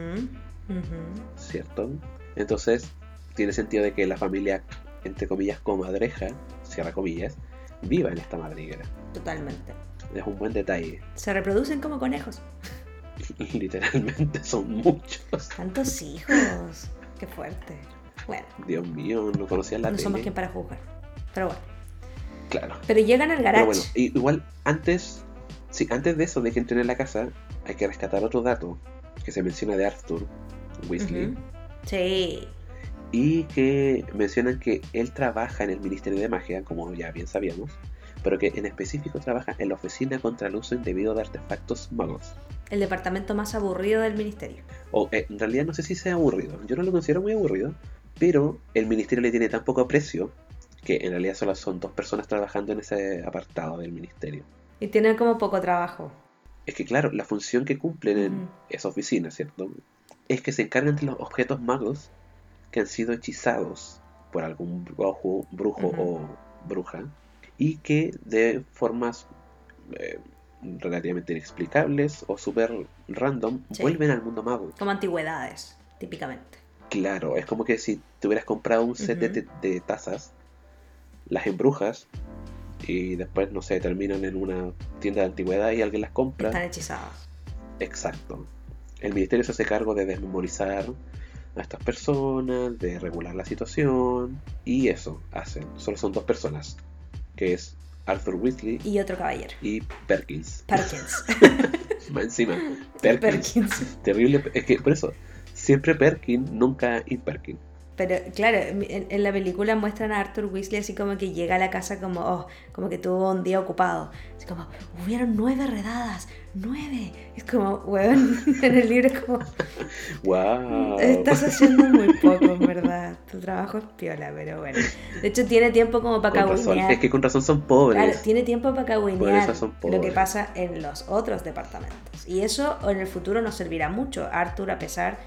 ¿cierto? Entonces tiene sentido de que la familia entre comillas comadreja, cierra comillas, viva en esta madriguera. Totalmente. Es un buen detalle. Se reproducen como conejos. Literalmente son muchos. Tantos hijos. Qué fuerte. Bueno, Dios mío, no conocía la no somos quien para juzgar. Pero bueno. Claro. Pero llegan al garage. Pero bueno, igual antes, sí, antes de eso, de que entren en la casa, hay que rescatar otro dato que se menciona de Arthur Weasley. Sí. y que mencionan que él trabaja en el Ministerio de Magia, como ya bien sabíamos, pero que en específico trabaja en la Oficina contra el Uso Indebido de Artefactos Magos. El departamento más aburrido del ministerio. O eh, en realidad no sé si sea aburrido, yo no lo considero muy aburrido, pero el ministerio le tiene tan poco aprecio que en realidad solo son dos personas trabajando en ese apartado del ministerio. Y tienen como poco trabajo. Es que claro, la función que cumplen en Ujú. esa oficina, ¿cierto? Es que se encargan de los objetos magos que han sido hechizados por algún brujo, o bruja y que de formas eh, relativamente inexplicables o súper random Sí. vuelven al mundo mago. Como antigüedades, típicamente. Claro, es como que si te hubieras comprado un set de, de- de tazas, las embrujas y después, no sé, terminan en una tienda de antigüedad y alguien las compra. Están hechizados. Exacto. El ministerio se hace cargo de desmemorizar a estas personas, de regular la situación y eso hacen. Solo son dos personas, que es Arthur Weasley Y otro caballero. y Perkins. Perkins. Más encima, Perkins. Perkins. Terrible. Es que por eso, siempre Perkins, nunca Imperkin. Pero claro, en, en la película muestran a Arthur Weasley así como que llega a la casa como, oh, como que tuvo un día ocupado. Así como, hubieron nueve redadas, nueve. Es como, weón, en el libro es como, ¡Wow! estás haciendo muy poco, en verdad. Tu trabajo es piola, pero bueno. De hecho, tiene tiempo como para cagüinear. Es que con razón son pobres. Claro, tiene tiempo para cagüinear lo que pasa en los otros departamentos. Y eso en el futuro nos servirá mucho. Arthur, a pesar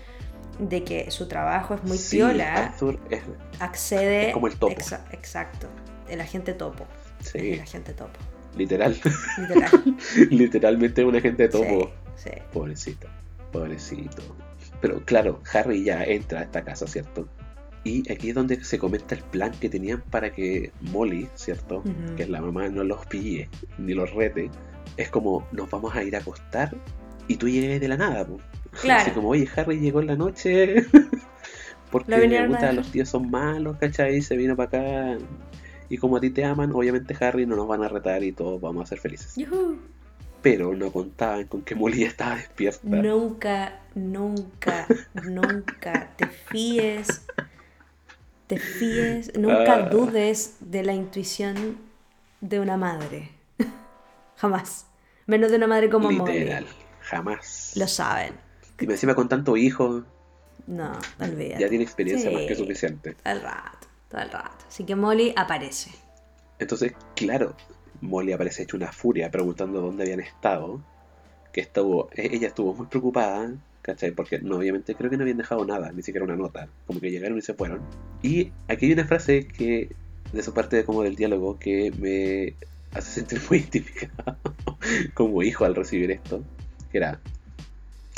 de que su trabajo es muy Sí, piola, Arthur es. accede... Es como el topo. Exa- exacto. El agente topo. Sí, el agente topo. literal. Literal. Literalmente un agente topo. Sí, sí. Pobrecito, pobrecito. Pero claro, Harry ya entra a esta casa, ¿cierto? Y aquí es donde se comenta el plan que tenían para que Molly, ¿cierto? Que es la mamá, no los pille ni los rete. Es como, nos vamos a ir a acostar y tú llegues de la nada, po. Claro. Así como, oye, Harry llegó en la noche. Porque Lo vinieron me gusta, a dejar. los tíos son malos, ¿cachai? Se vino para acá. Y como a ti te aman, obviamente Harry no nos van a retar y todos vamos a ser felices. Pero no contaban con que Molly estaba despierta. Nunca, nunca, nunca te fíes, te fíes, nunca Ah. dudes de la intuición de una madre. Jamás. Menos de una madre como Literal, Molly. jamás. Lo saben. Y encima con tanto hijo, No, olvídate. ya tiene experiencia Sí, más que suficiente. Todo el rato, todo el rato. Así que Molly aparece. Entonces, claro, Molly aparece hecha una furia preguntando dónde habían estado. Que estuvo, e- ella estuvo muy preocupada, ¿cachai? Porque no, obviamente creo que no habían dejado nada, ni siquiera una nota. Como que llegaron y se fueron. Y aquí hay una frase que, de su parte como del diálogo, que me hace sentir muy identificado como hijo al recibir esto. Que era,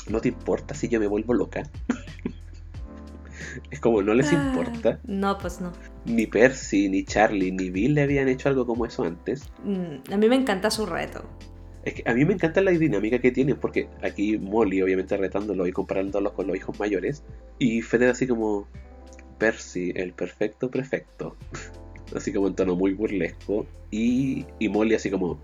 ¿no te importa si yo me vuelvo loca? es como, no les Ah, importa. No, pues no. Ni Percy, ni Charlie, ni Bill le habían hecho algo como eso antes. Mm, A mí me encanta su reto. Es que a mí me encanta la dinámica que tienen, porque aquí Molly, obviamente retándolo y comparándolos con los hijos mayores, y Fred así como Percy, el perfecto prefecto, así como en tono muy burlesco, y, y Molly así como,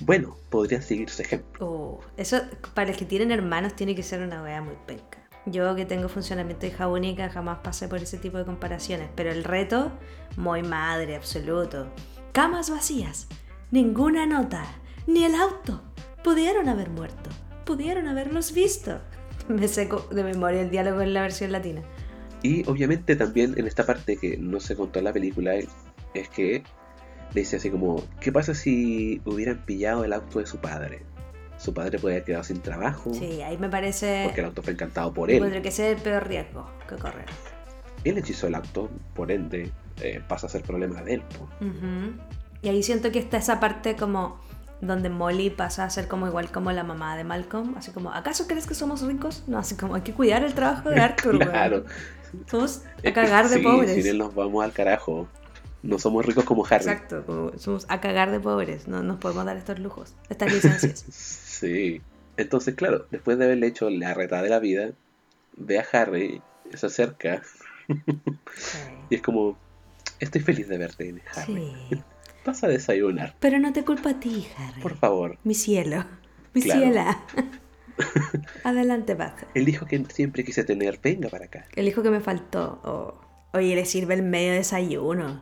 bueno, podría seguir su ejemplo. Oh, eso para los que tienen hermanos tiene que ser una wea muy penca. Yo que tengo funcionamiento de hija única jamás pasé por ese tipo de comparaciones, pero el reto, muy madre, absoluto. Camas vacías, ninguna nota, ni el auto. Pudieron haber muerto, pudieron haberlos visto. Me seco de memoria el diálogo en la versión latina. Y obviamente también en esta parte que no se contó en la película es que dice así como, ¿qué pasa si hubieran pillado el auto de su padre? Su padre puede haber quedado sin trabajo, Sí, ahí me parece porque el auto fue encantado por él. podría que ser el peor riesgo que correr. Él hechizó el auto, por ende, eh, pasa a ser problema de él. po. Ujú. Y ahí siento que está esa parte como donde Molly pasa a ser como igual como la mamá de Malcolm, así como, ¿acaso crees que somos ricos? No, así como hay que cuidar el trabajo de Arthur. Claro. Somos Es a cagar de sí, pobres. Sin él nos vamos al carajo. No somos ricos como Harry. Exacto, como somos a cagar de pobres, no nos podemos dar estos lujos, estas licencias. Sí. Entonces, claro, después de haberle hecho la reta de la vida, ve a Harry, se acerca Sí. y es como, estoy feliz de verte, Harry. Sí. Pasa a desayunar, Pero no te culpa a ti, Harry. por favor. Mi cielo, mi Claro. ciela. Adelante, pasa. El hijo que siempre quise tener, venga para acá. El hijo que me faltó. oh. Oye, le sirve el medio desayuno.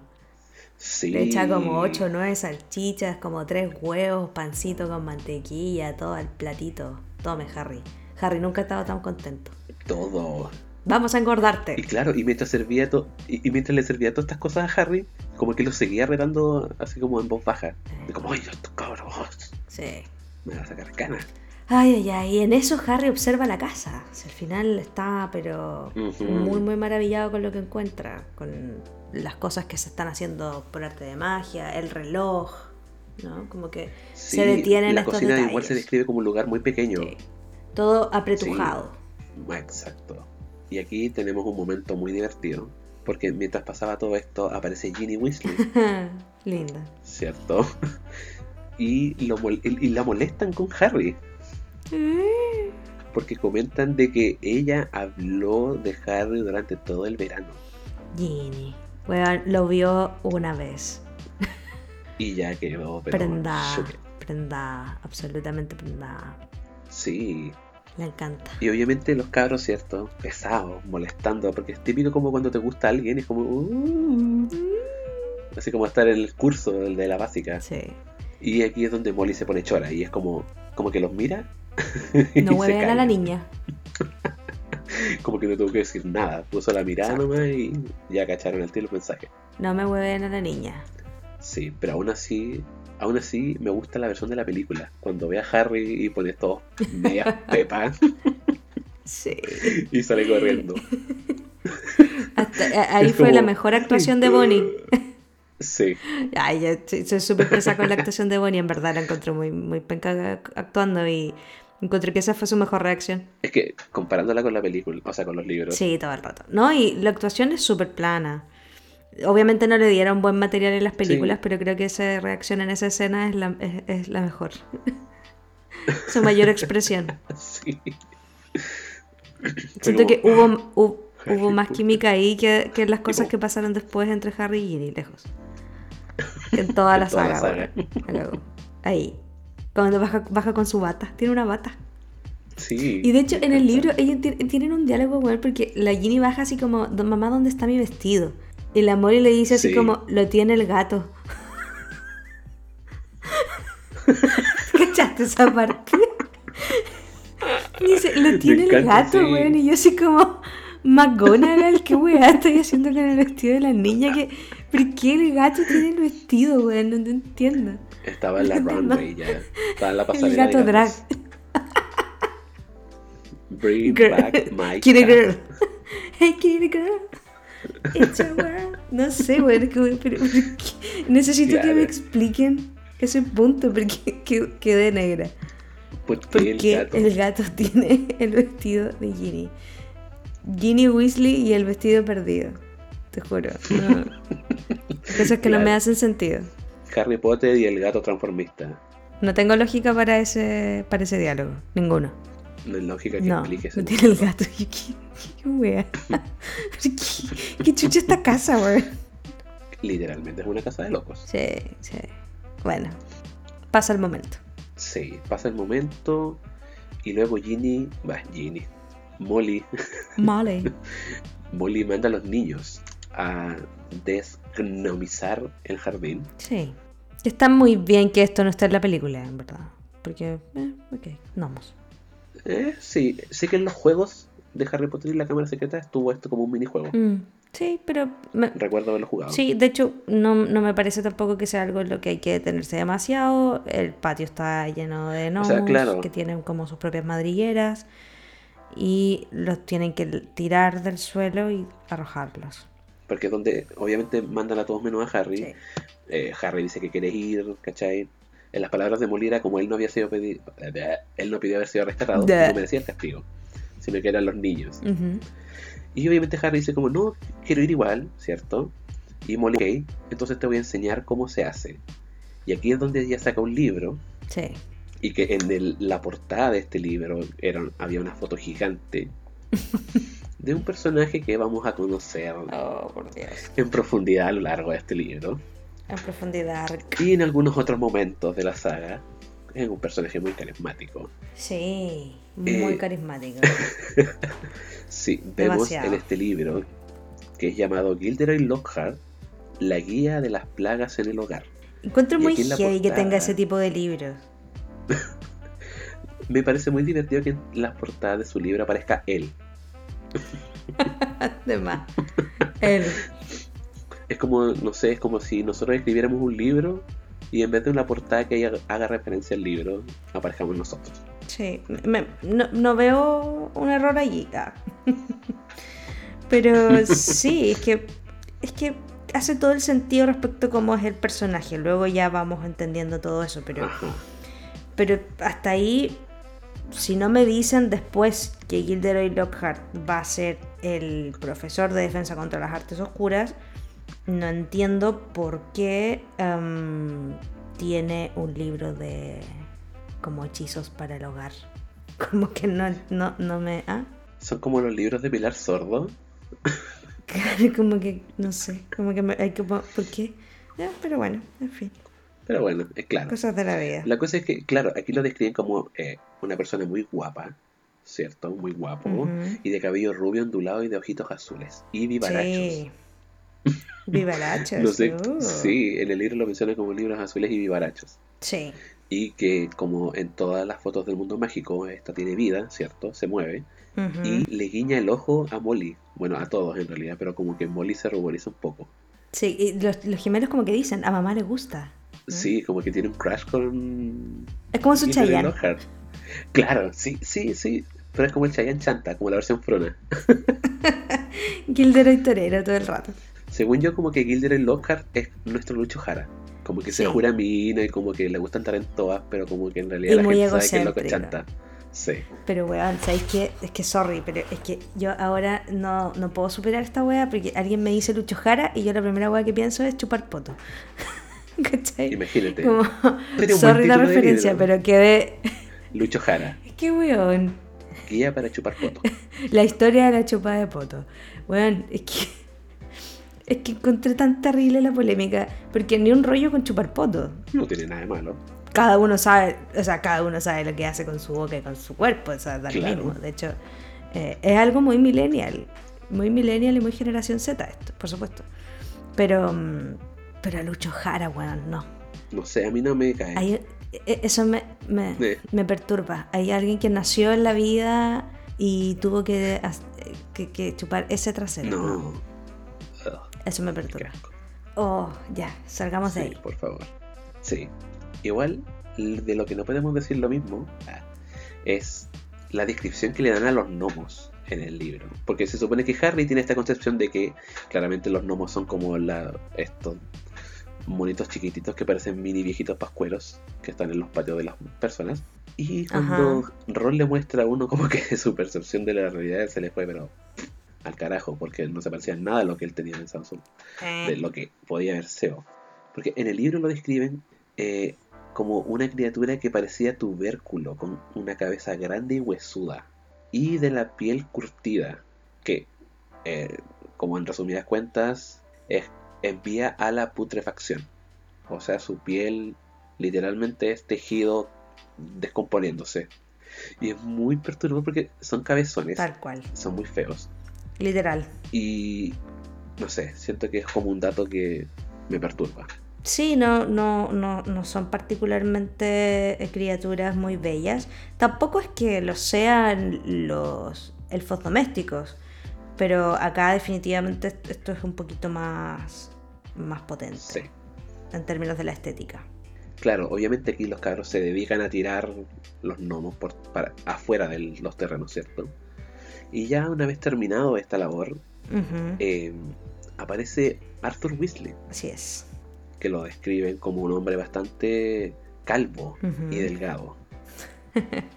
Sí. Le echa como 8 o 9 salchichas, como 3 huevos, pancito con mantequilla, todo al platito. Tome, Harry. Harry nunca estaba tan contento. Todo. Vamos a engordarte. Y claro, y mientras servía to- y, y mientras le servía todas estas cosas a Harry, como que lo seguía retando así como en voz baja. Y como, ay, estos cabros, Sí. me van a sacar canas. Ay, ay, ay. Y en eso Harry observa la casa. O sea, al final está, pero muy, muy maravillado con lo que encuentra. Con las cosas que se están haciendo por arte de magia, el reloj, ¿no? Como que Sí, se detienen la estos cocina detalles. igual se describe como un lugar muy pequeño. Sí. Todo apretujado. Exacto. Y aquí tenemos un momento muy divertido, porque mientras pasaba todo esto aparece Ginny Weasley, Linda. ¿cierto? Y, lo y la molestan con Harry, porque comentan de que ella habló de Harry durante todo el verano. Ginny. Lo vio una vez. Y ya quedó, pero prendada. súper. Prendada. Absolutamente prendada. Sí. Le encanta. Y obviamente los cabros, ¿cierto? Pesados, molestando, porque es típico como cuando te gusta alguien, es como... "Uh", así como estar en el curso de la básica. Sí. Y aquí es donde Molly se pone chora y es como, como que los mira. No se hueven a la niña. Como que no tuvo que decir nada. Puso la mirada Exacto. nomás y ya cacharon el tiro el mensaje. No me hueven a la niña. Sí, pero aún así, aún así me gusta la versión de la película. Cuando ve a Harry y pone todo media pepa Sí. y sale corriendo. Hasta- a- ahí Es fue como- la mejor actuación de Bonnie. Sí, Ay, sí, soy súper pesada con la actuación de Bonnie. En verdad la encontré muy, muy penca actuando y encontré que esa fue su mejor reacción. es que comparándola con la película, o sea, con los libros. Sí, todo el rato. No, y la actuación es súper plana. Obviamente no le dieron buen material en las películas, Sí. pero creo que esa reacción en esa escena es la, es, es la mejor. Su mayor expresión. Sí. Siento que hubo, hubo, más química ahí que, que las cosas que pasaron después entre Harry y Ginny, lejos. En toda la En toda la saga, saga. La cagó. Ahí. Cuando baja, baja con su bata. Tiene una bata. Sí. Y de hecho, en el libro, ellos ti- tienen un diálogo, weón, porque la Ginny baja así como, "Don- mamá, ¿dónde está mi vestido? Y la Molly le dice así Sí. como, lo tiene el gato. ¿Cachaste esa parte? Dice, lo tiene el gato, sí. weón. Y yo así como, McGonagall, qué weá estoy haciendo con el vestido de la niña. Que, ¿Por qué el gato tiene el vestido, weón? No te entiendo. Estaba en la runway ya. Estaba en la El pasarela. gato de drag. Bring Girl. back my Kitty girl. Hey, kitty girl. It's a world. No sé, güey. es que- pero- necesito que Claro. me expliquen ese punto porque que- quedé negra. ¿Por qué ¿Por el gato? el gato tiene el vestido de Ginny? Ginny Weasley y el vestido perdido. Te juro. No. Cosas que no me Claro. hacen sentido. Harry Potter y el gato transformista. No tengo lógica para ese, para ese diálogo. Ninguno. No es lógica que No, explique ese no tiene el gato. ¿Qué, qué, wea? ¿Qué, qué chucha esta casa, wey? Literalmente es una casa de locos. Sí, sí. Bueno, pasa el momento. Sí, pasa el momento y luego Ginny, va, Ginny, Molly, Molly. Molly manda a los niños a desgnomizar el jardín. Sí. Está muy bien que esto no esté en la película, en verdad. Porque, eh, ok, vamos. Eh, sí, sé que en los juegos de Harry Potter y la Cámara Secreta estuvo esto como un minijuego. Mm, sí, pero... me- Recuerdo haberlo jugado. Sí, de hecho, no, no me parece tampoco que sea algo en lo que hay que detenerse demasiado. El patio está lleno de gnomos sea, claro. que tienen como sus propias madrigueras y los tienen que tirar del suelo y arrojarlos. Porque es donde obviamente mandan a todos menos a Harry. Sí. Eh, Harry dice que quiere ir, ¿cachai? En las palabras de Molly era como él no había sido pedido, él no pidió haber sido rescatado, Bleh. no merecía el castigo, sino que eran los niños. Ujú. Y obviamente Harry dice como, no, quiero ir igual, ¿cierto? Y Molly, ok, entonces te voy a enseñar cómo se hace. Y aquí es donde ella saca un libro, Sí. y que en el- la portada de este libro era, había una foto gigante de un personaje que vamos a conocer Oh, por Dios. en profundidad a lo largo de este libro. En profundidad. Y en algunos otros momentos de la saga, es un personaje muy carismático. Sí, muy Eh, carismático. Sí, vemos Demasiado. en este libro, que es llamado Gilderoy Lockhart, La guía de las plagas en el hogar. Encuentro Y muy en la que tenga portada- ese tipo de libros. Me parece muy divertido que en las portadas de su libro aparezca él. De más. Él. Es como, no sé, es como si nosotros escribiéramos un libro y en vez de una portada que haga, haga referencia al libro, aparezcamos nosotros. Sí, me- no, no veo un error allí. ah. Pero sí, es que, es que hace todo el sentido respecto a cómo es el personaje. Luego ya vamos entendiendo todo eso, pero, Ajá. pero hasta ahí, si no me dicen después que Gilderoy Lockhart va a ser el profesor de defensa contra las artes oscuras, no entiendo por qué em, tiene un libro de como hechizos para el hogar. Como que no, no, no me... ¿ah? Son como los libros de Pilar Sordo. Claro, como que, no sé, como que me, hay que... ¿Por qué? Pero bueno, en fin, Pero bueno, es claro. cosas de la vida. La cosa es que, claro, aquí lo describen como eh, una persona muy guapa, ¿cierto? Muy guapo. Y de cabello rubio ondulado y de ojitos azules. Y vivarachos. Sí. Vivarachos. No sé, uh. sí, en el libro lo menciona como libros azules y vivarachos. Sí. Y que como en todas las fotos del mundo mágico, esta tiene vida, ¿cierto? Se mueve. Y le guiña el ojo a Molly. Bueno, a todos en realidad, pero como que Molly se ruboriza un poco. Sí, y los, los gemelos como que dicen, a mamá le gusta. ¿no? Sí, como que tiene un crash con... Es como su Chayanne. Claro, sí, sí, sí. Pero es como el Chayanne Chanta, como la versión frona. Gilderoy Torero todo el rato. Según yo, como que Gilderoy Lockhart es nuestro Lucho Jara. Como que se jura mina y como que le gusta estar en todas, pero como que en realidad Y la muy gente sabe que es loco chanta. Sí. Pero weón, ¿sabéis qué? Es que sorry, pero es que yo ahora no, no puedo superar esta wea porque alguien me dice Lucho Jara y yo la primera wea que pienso es chupar poto. ¿Cachai? Imagínate. Como, sorry la referencia, pero quedé. Lucho Jara, Es que weón, para chupar fotos. la historia de la chupada de poto. Weón, es que. Es que encontré tan terrible la polémica. Porque ni un rollo con chupar poto. No tiene nada de malo. cada uno sabe, o sea, cada uno sabe lo que hace con su boca y con su cuerpo, o sea, da Claro. mismo. De hecho, eh, es algo muy millennial, muy millennial y muy generación Z esto, por supuesto. Pero, mm, pero a Lucho Jara, weón, no. No sé, a mí no me cae. Hay- eso me, me, me perturba. Hay alguien que nació en la vida y tuvo que, que, que chupar ese trasero. No. No, Ugh, Eso me perturba. Oh, ya, salgamos de Sí, ahí. por favor. Sí. Igual, de lo que no podemos decir lo mismo ah, es la descripción que le dan a los gnomos en el libro. Porque se supone que Harry tiene esta concepción de que claramente los gnomos son como la, estos monitos chiquititos que parecen mini viejitos pascueros que están en los patios de las personas. Y cuando Ron le muestra a uno como que su percepción de la realidad se le fue, pero al carajo, porque no se parecía nada a lo que él tenía en Samsung de lo que podía haber SEO. Porque en el libro lo describen eh, como una criatura que parecía tubérculo, con una cabeza grande y huesuda, y de la piel curtida, que, eh, como en resumidas cuentas, es, envía a la putrefacción. O sea, su piel literalmente es tejido descomponiéndose. Y es muy perturbador porque son cabezones, Tal cual, son muy feos. literal. Y no sé, siento que es como un dato que me perturba. Sí, no, no, no, no son particularmente eh, criaturas muy bellas. Tampoco es que lo sean los elfos domésticos. Pero acá definitivamente est- esto es un poquito más, más potente Sí. en términos de la estética. Claro, obviamente aquí los cabros se dedican a tirar los gnomos por, para, afuera de los terrenos, ¿cierto? Y ya una vez terminado esta labor, eh, aparece Arthur Weasley, Así es. que lo describen como un hombre bastante calvo y delgado.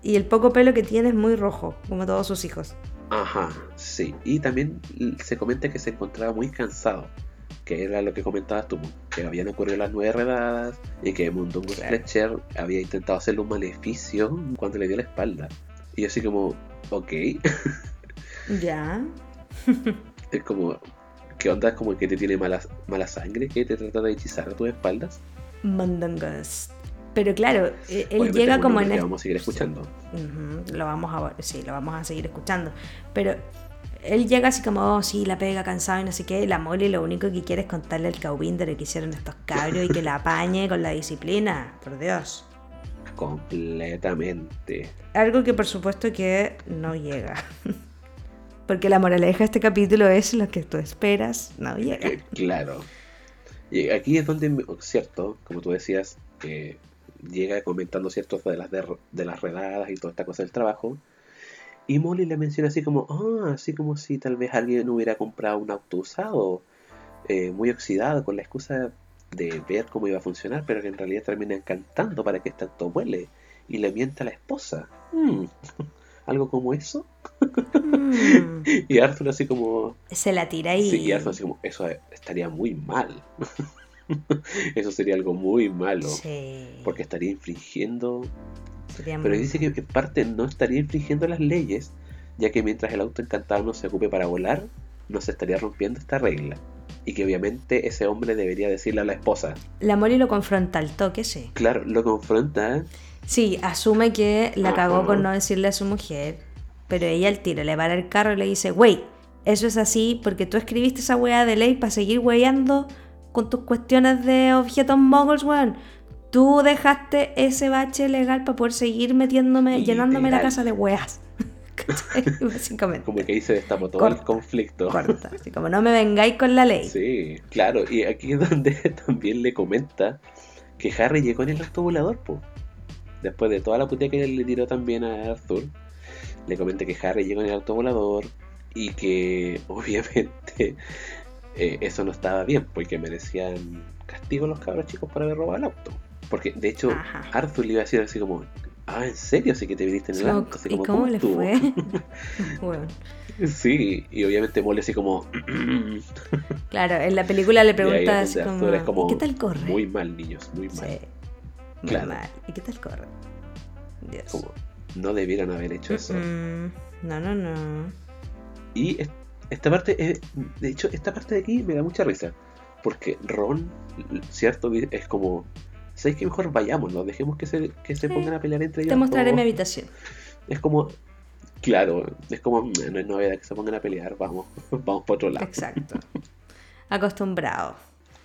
Y el poco pelo que tiene es muy rojo, como todos sus hijos. Ajá, sí. Y también se comenta que se encontraba muy cansado, que era lo que comentabas tú, que habían ocurrido las nueve redadas y que Mundungus. Fletcher había intentado hacerle un maleficio cuando le dio la espalda. Y yo así como, ok, Ya. es como, ¿qué onda? Como que te tiene mala, mala sangre, que te trata de hechizar a tus espaldas. Mandongas. Pero claro, eh, él Obviamente llega como en es- vamos a seguir escuchando. Lo vamos a, sí, lo vamos a seguir escuchando. Pero él llega así como, oh, sí, la pega cansado y no sé qué. La Molly lo único que quiere es contarle el caubinder que hicieron estos cabros y que la apañe con la disciplina. Por Dios. Completamente. Algo que por supuesto que no llega. Porque la moraleja de este capítulo es lo que tú esperas, no llega. Eh, Claro. Y aquí es donde, cierto, como tú decías, que llega comentando cierto de las, der- de las redadas y toda esta cosa del trabajo. Y Molly le menciona así como, ah, así como si tal vez alguien hubiera comprado un auto usado, eh, muy oxidado, con la excusa de ver cómo iba a funcionar, pero que en realidad termina encantando para que tanto vuele. Y le miente a la esposa. Hmm, ¿Algo como eso? Mm. Y Arthur así como, Se la tira y... Sí, y Arthur así como, eso estaría muy mal. eso sería algo muy malo. Sí. Porque estaría infringiendo. Sería Pero dice que en parte no estaría infringiendo las leyes, ya que mientras el auto encantado no se ocupe para volar, no se estaría rompiendo esta regla. Y que obviamente ese hombre debería decirle a la esposa. La Molly lo confronta al toque, sí. Claro, lo confronta. Sí, asume que la cagó con no decirle a su mujer, pero ella al tiro le para el carro y le dice, wey, eso es así porque tú escribiste esa weá de ley para seguir weyando con tus cuestiones de objetos moguls, weón. Tú dejaste ese bache legal para poder seguir metiéndome, llenándome la casa de weas. Como que ahí se destapó todo el Corta. conflicto. Corta. Así como no me vengáis con la ley. Sí, claro, y aquí es donde también le comenta que Harry llegó en el auto volador, po. Después de toda la puteada que le tiró también a Arthur, le comenta que Harry llegó en el auto volador y que obviamente eh, eso no estaba bien, porque merecían castigo los cabros chicos por haber robado el auto. Porque de hecho Ajá. Arthur le iba a decir así como, ah, ¿en serio? Así que te viniste en el. Así ¿Y como, cómo le estuvo?". fue? Bueno, Sí, y obviamente Molly así como, claro, en la película le pregunta así como, Arthur es como ¿y qué tal corre? muy mal, niños, muy mal. Sí. Muy Claro. mal. ¿Y qué tal corre? Dios. como no debieran haber hecho eso. Mm, no, no, no. Y es- esta parte, es- de hecho, esta parte de aquí me da mucha risa. Porque Ron, cierto, es como, ¿sabes que mejor vayamos? ¿no? Dejemos que se, que se pongan a pelear entre ellos. Te mostraré dos". mi habitación. Es como, claro, es como, "Mm, no es novedad que se pongan a pelear, vamos, vamos por otro lado. Exacto. Acostumbrado.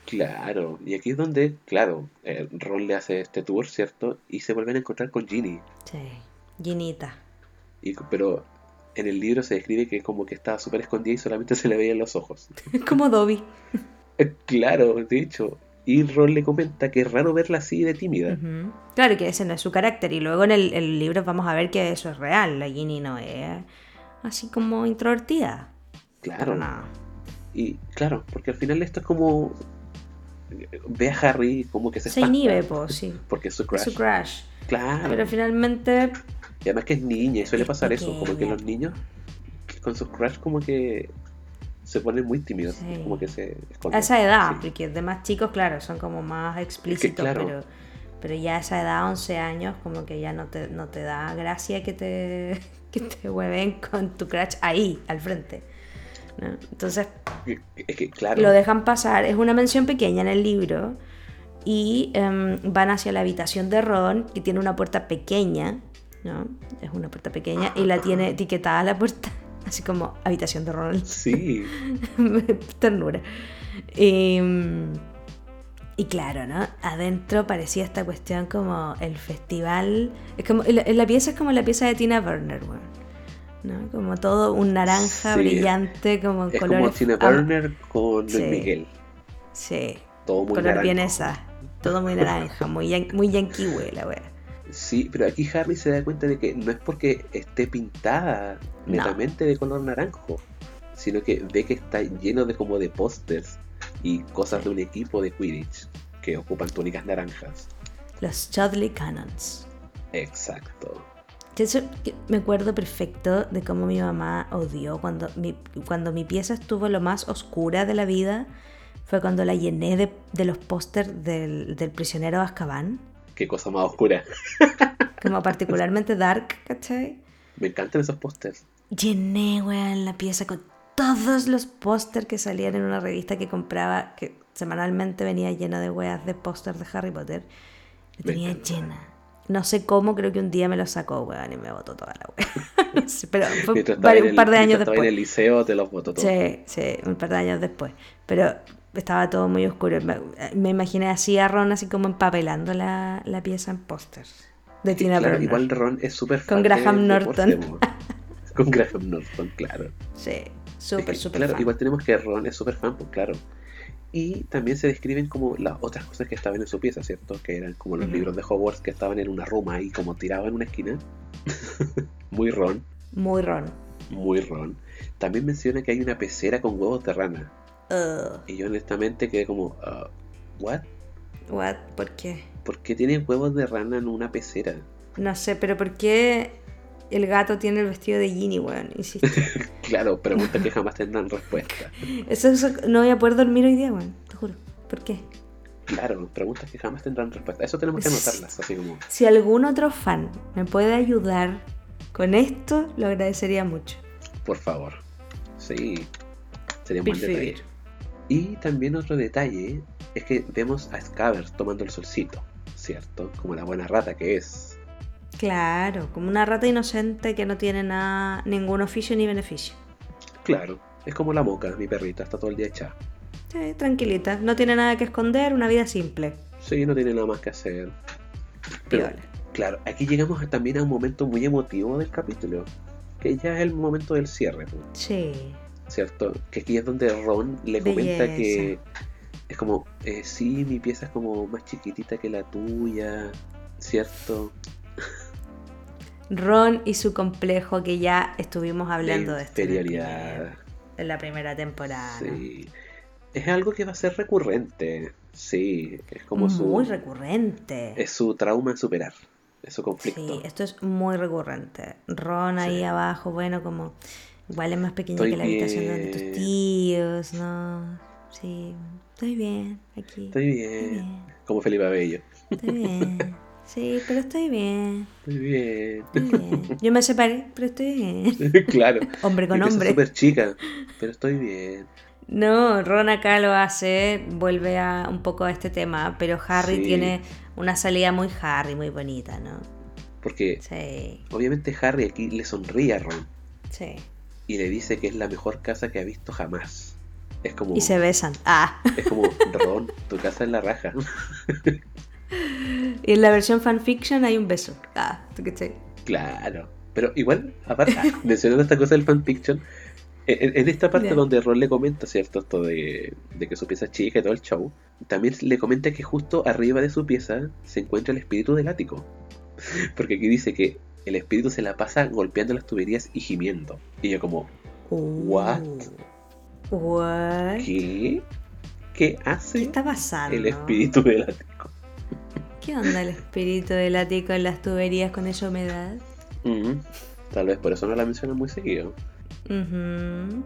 Claro, y aquí es donde, claro, eh, Ron le hace este tour, ¿cierto? Y se vuelven a encontrar con Ginny. Sí. Ginita. Y, pero en el libro se describe que como que estaba súper escondida y solamente se le veían los ojos. Como Dobby. Eh, Claro, de hecho. Y Ron le comenta que es raro verla así de tímida. Ujú. Claro que ese no es su carácter. Y luego en el, el libro vamos a ver que eso es real. La Ginny no es así como introvertida. Claro. Nada. Y claro, porque al final esto es como. Ve a Harry como que se Se espanta, inhibe, pues, sí. Porque es su crush. su crush. Claro. Pero finalmente Y además que es niña y suele Es pasar eso. Como que los niños con sus crush como que se ponen muy tímidos. Sí. Como que se esconden. a esa edad, Sí. porque de más chicos, claro, son como más explícitos, claro. pero, pero ya a esa edad, 11 años, como que ya no te, no te da gracia que te, que te hueven con tu crush ahí, al frente. ¿no? Entonces, Es que, claro. lo dejan pasar, es una mención pequeña en el libro, y em, van hacia la habitación de Ron, que tiene una puerta pequeña, ¿no? Es una puerta pequeña, y la tiene etiquetada la puerta, así como habitación de Ron. Sí. Ternura. Y, mm, y claro, ¿no? Adentro parecía esta cuestión como el festival. Es como, la, la pieza es como la pieza de Tina Burner, weón, ¿no? Como todo un naranja Sí. brillante, como Es colores. como Tina Burner con Luis Sí. Miguel. Sí, Todo muy color naranja. vienesa. Todo muy naranja, muy, yan- muy yankee, güey, la wea. Sí, pero aquí Harry se da cuenta de que no es porque esté pintada No. netamente de color naranjo, sino que ve que está lleno de como de pósters y cosas de un equipo de Quidditch que ocupan túnicas naranjas. Los Chudley Cannons. Exacto. Que me acuerdo perfecto de cómo mi mamá odió cuando mi, cuando mi pieza estuvo lo más oscura de la vida. Fue cuando la llené de, de los pósters del, del prisionero Azkaban. Qué cosa más oscura. Como particularmente Dark, ¿cachai? Me encantan esos pósters. Llené, weón, la pieza con todos los pósters que salían en una revista que compraba, que semanalmente venía llena de weas de pósters de Harry Potter. La tenía encanta. llena, no sé cómo, creo que un día me lo sacó, weón, y me botó toda la weón. no sé, pero fue un el- par de años mientras estaba en después. el liceo te los botó todos. Sí, sí, un par de años después. Pero estaba todo muy oscuro. Me, imaginé así a Ron así como empapelando la, la pieza en pósters de Tina Claro, igual Ron es súper fan Con Graham Norton. Con Graham Norton, claro. Sí, súper, que, súper claro, fan. igual tenemos que Ron es súper fan, pues claro. Y también se describen como las otras cosas que estaban en su pieza, ¿cierto? Que eran como los libros de Hogwarts que estaban en una ruma ahí como tirados en una esquina. muy Ron, Muy Ron. muy Ron. También menciona que hay una pecera con huevos de rana. Ugh, Y yo honestamente quedé como, ah, ¿what? what? ¿Por qué? ¿Por qué tienen huevos de rana en una pecera? No sé, pero ¿por qué el gato tiene el vestido de Ginny, weón? Insisto. Claro, preguntas que jamás tendrán respuesta. Eso, eso- no voy a poder dormir hoy día, weón. Te juro. ¿Por qué? Claro, preguntas que jamás tendrán respuesta. Eso tenemos que anotarlas, así como, Si algún otro fan me puede ayudar con esto, lo agradecería mucho. por favor. Sí, sería un buen detalle. Y también otro detalle es que vemos a Scabbers tomando el solcito, ¿cierto? Como la buena rata que es. Claro, como una rata inocente que no tiene nada, ningún oficio ni beneficio. Claro, es como la moca, mi perrita, está todo el día echada. Sí, tranquilita, no tiene nada que esconder, una vida simple. Sí, no tiene nada más que hacer. Pero, claro, aquí llegamos también a un momento muy emotivo del capítulo, que ya es el momento del cierre, pues, Sí, ¿cierto? Que aquí es donde Ron le comenta Belleza. que es como, eh, sí, mi pieza es como más chiquitita que la tuya, ¿cierto? Ron y su complejo que ya estuvimos hablando La de esto en, primer- en la primera temporada. Es algo que va a ser recurrente. Sí, es como Muy su recurrente. es su trauma a superar, es su conflicto. Sí, esto es muy recurrente. Ron ahí Sí. abajo, bueno, como igual es más pequeña Estoy que la habitación de tus bien. tíos, ¿no? Sí, estoy bien aquí. Estoy bien, como Felipe Abello. Estoy bien. Sí, pero estoy bien. Estoy bien. Estoy bien. Yo me separé, pero estoy bien. claro. Hombre con hombre. súper chica, pero estoy bien. No, Ron acá lo hace, vuelve a un poco a este tema, pero Harry Sí. tiene una salida muy Harry, muy bonita, ¿no? Porque Sí, obviamente Harry aquí le sonríe a Ron sí. Y le dice que es la mejor casa que ha visto jamás. Es como, Y se besan. Ah, es como Ron, tu casa es la raja. y en la versión fanfiction hay un beso. Ah, ¿tú qué sé? Claro. Pero igual, aparte, ah, mencionando esta cosa del fanfiction, en, en esta parte donde Ron le comenta, ¿cierto? Esto de, de que su pieza es chica y todo el show, también le comenta que justo arriba de su pieza se encuentra el espíritu del ático. Porque aquí dice que el espíritu se la pasa golpeando las tuberías y gimiendo. Y yo como, What? Uh, What? ¿qué? ¿Qué ¿Qué hace está pasando? el espíritu del ático? ¿Qué onda el espíritu del ático en las tuberías con esa humedad? Ujú. Tal vez por eso no la mencionan muy seguido. Ujú.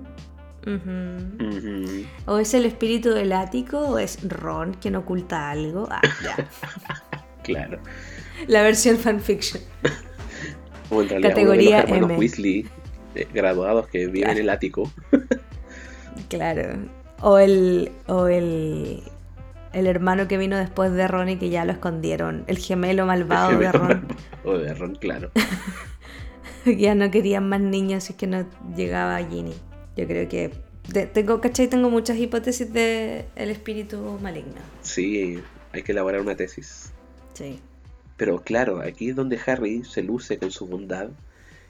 Ujú. ¿O es el espíritu del ático o es Ron quien oculta algo? Ah, ya. Claro. La versión fanfiction. O en realidad Categoría uno de los hermanos M. Weasley eh, graduados que viven Claro. en el ático. Claro. O el. O el. El hermano que vino después de Ron y que ya lo escondieron. El gemelo malvado de Ron. o de Ron, claro. ya no querían más niños si es que no llegaba Ginny. Yo creo que. de- tengo, ¿cachai? Tengo muchas hipótesis de el espíritu maligno. Sí, hay que elaborar una tesis. Sí. Pero claro, aquí es donde Harry se luce con su bondad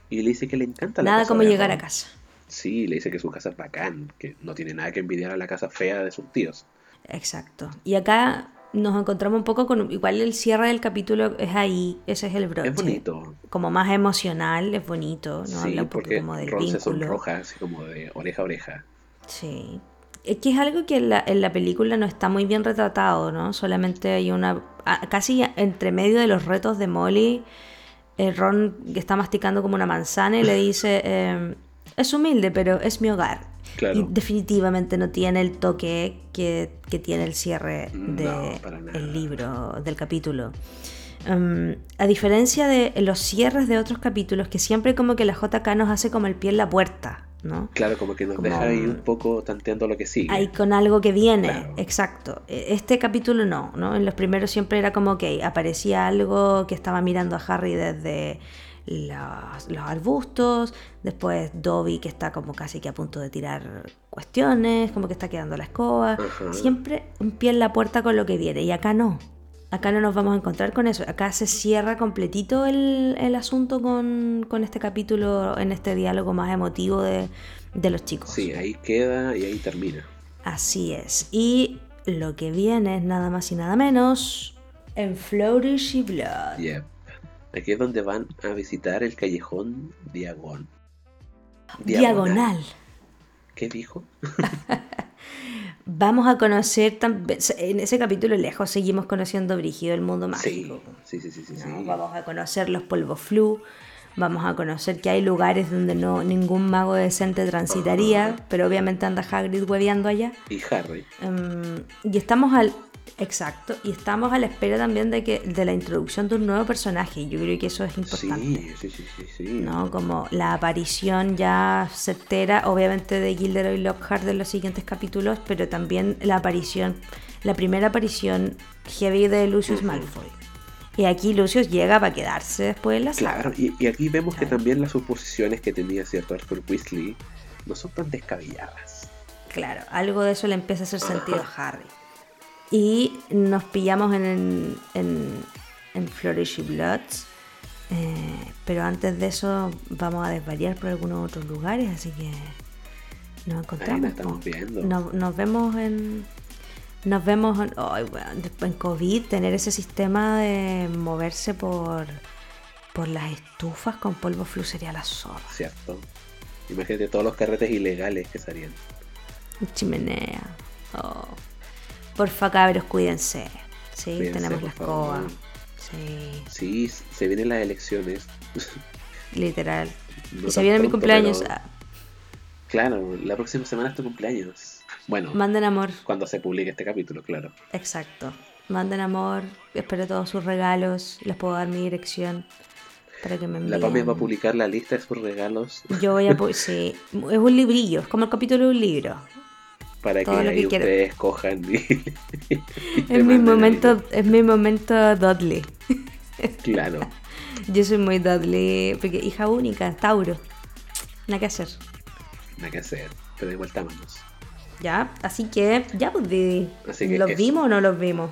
y le dice que le encanta la Nada casa como de llegar a casa. Sí, le dice que su casa es bacán, que no tiene nada que envidiar a la casa fea de sus tíos. Exacto. Y acá nos encontramos un poco con. Igual el cierre del capítulo es ahí. Ese es el broche. Es bonito. Como más emocional, es bonito. ¿no? sí, Habla un poco porque como del Ron se sonroja así como de oreja a oreja. Sí. Es que es algo que en la, en la película no está muy bien retratado, ¿no? Solamente hay una... Casi entre medio de los retos de Molly, eh, Ron que está masticando como una manzana y le dice, eh, es humilde, pero es mi hogar. Claro. Y definitivamente no tiene el toque que, que tiene el cierre No, para nada. del libro, del capítulo. Um, a diferencia de los cierres de otros capítulos, que siempre como que la JK nos hace como el pie en la puerta. ¿No? Claro, como que nos Como- deja ahí un poco tanteando lo que sigue. Ahí con algo que viene, Claro. exacto. E- Este capítulo no, ¿no? En los primeros siempre era como que aparecía algo que estaba mirando a Harry desde los, los arbustos, después Dobby que está como casi que a punto de tirar cuestiones, como que está quedando la escoba. Ajá. Siempre un pie en la puerta con lo que viene, y acá no. Acá no nos vamos a encontrar con eso. Acá se cierra completito el, el asunto con, con este capítulo, en este diálogo más emotivo de, de los chicos. Sí, ahí queda y ahí termina. Así es. Y lo que viene es nada más y nada menos en Flourish y Blood. Yep. Aquí es donde van a visitar el callejón Diagon. Diagonal. ¿Qué dijo? Vamos a conocer. En ese capítulo lejos seguimos conociendo Brígido, el mundo mágico. sí, sí, sí, sí. ¿no? sí. Vamos a conocer los polvos flu. Vamos a conocer que hay lugares donde no ningún mago decente transitaría, pero obviamente anda Hagrid hueveando allá. Y Harry. Em, y estamos al. Exacto. Y estamos a la espera también de que de la introducción de un nuevo personaje. Yo creo que eso es importante. Sí, sí, sí. ¿no? Como la aparición ya certera, obviamente de Gilderoy Lockhart en los siguientes capítulos, pero también la aparición, la primera aparición heavy de Lucius Malfoy. Y aquí Lucius llega para quedarse después en la saga. Claro, y, y aquí vemos que también las suposiciones que tenía cierto Arthur Weasley no son tan descabelladas. Claro, algo de eso le empieza a hacer sentido a Harry. Y nos pillamos en, en, en Flourish y Bloods. eh, pero antes de eso vamos a desvariar por algunos otros lugares, así que nos encontramos. nos estamos viendo. Nos, nos vemos en... Nos vemos en, ay, weón, después en COVID, tener ese sistema de moverse por, por las estufas con polvo flu sería la zorra. ¿Cierto? Imagínate todos los carretes ilegales que salían. Chimenea. Oh. Porfa, cabros, cuídense. Sí, Cuídense, tenemos la escoba. Sí, Sí, se vienen las elecciones. literal. No y se viene mi cumpleaños. pero- Ah, Claro, la próxima semana es tu cumpleaños. Bueno, Manden amor. cuando se publique este capítulo, claro. Exacto. Manden amor. Espero todos sus regalos. Les puedo dar mi dirección para que me envíen. La Pame va a publicar la lista de sus regalos Yo voy a... Sí, es un librillo. Es como el capítulo de un libro. Para que Todo lo ahí que ustedes cojan y, y te Es mi momento, es mi momento Dudley. Claro, Yo soy muy Dudley. Porque hija única, Tauro. Nada que hacer. nada que hacer. Pero igual vámonos. Ya, así que, ya pues Didi. Así que ¿Los eso. vimos o no los vimos?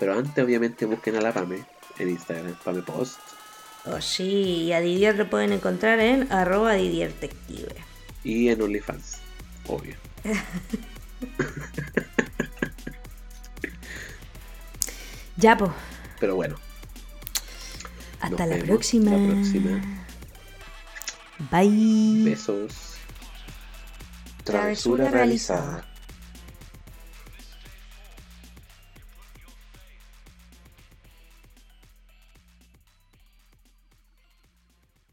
Pero antes, obviamente, busquen a la Pame en Instagram, Pame Post. Oh sí, y a Didier lo pueden encontrar en arroba Didiertective. Y en OnlyFans, obvio. Ya pues, Pero bueno, hasta la próxima. La próxima. Bye. Besos. Travesura Travesura realizada. realizada.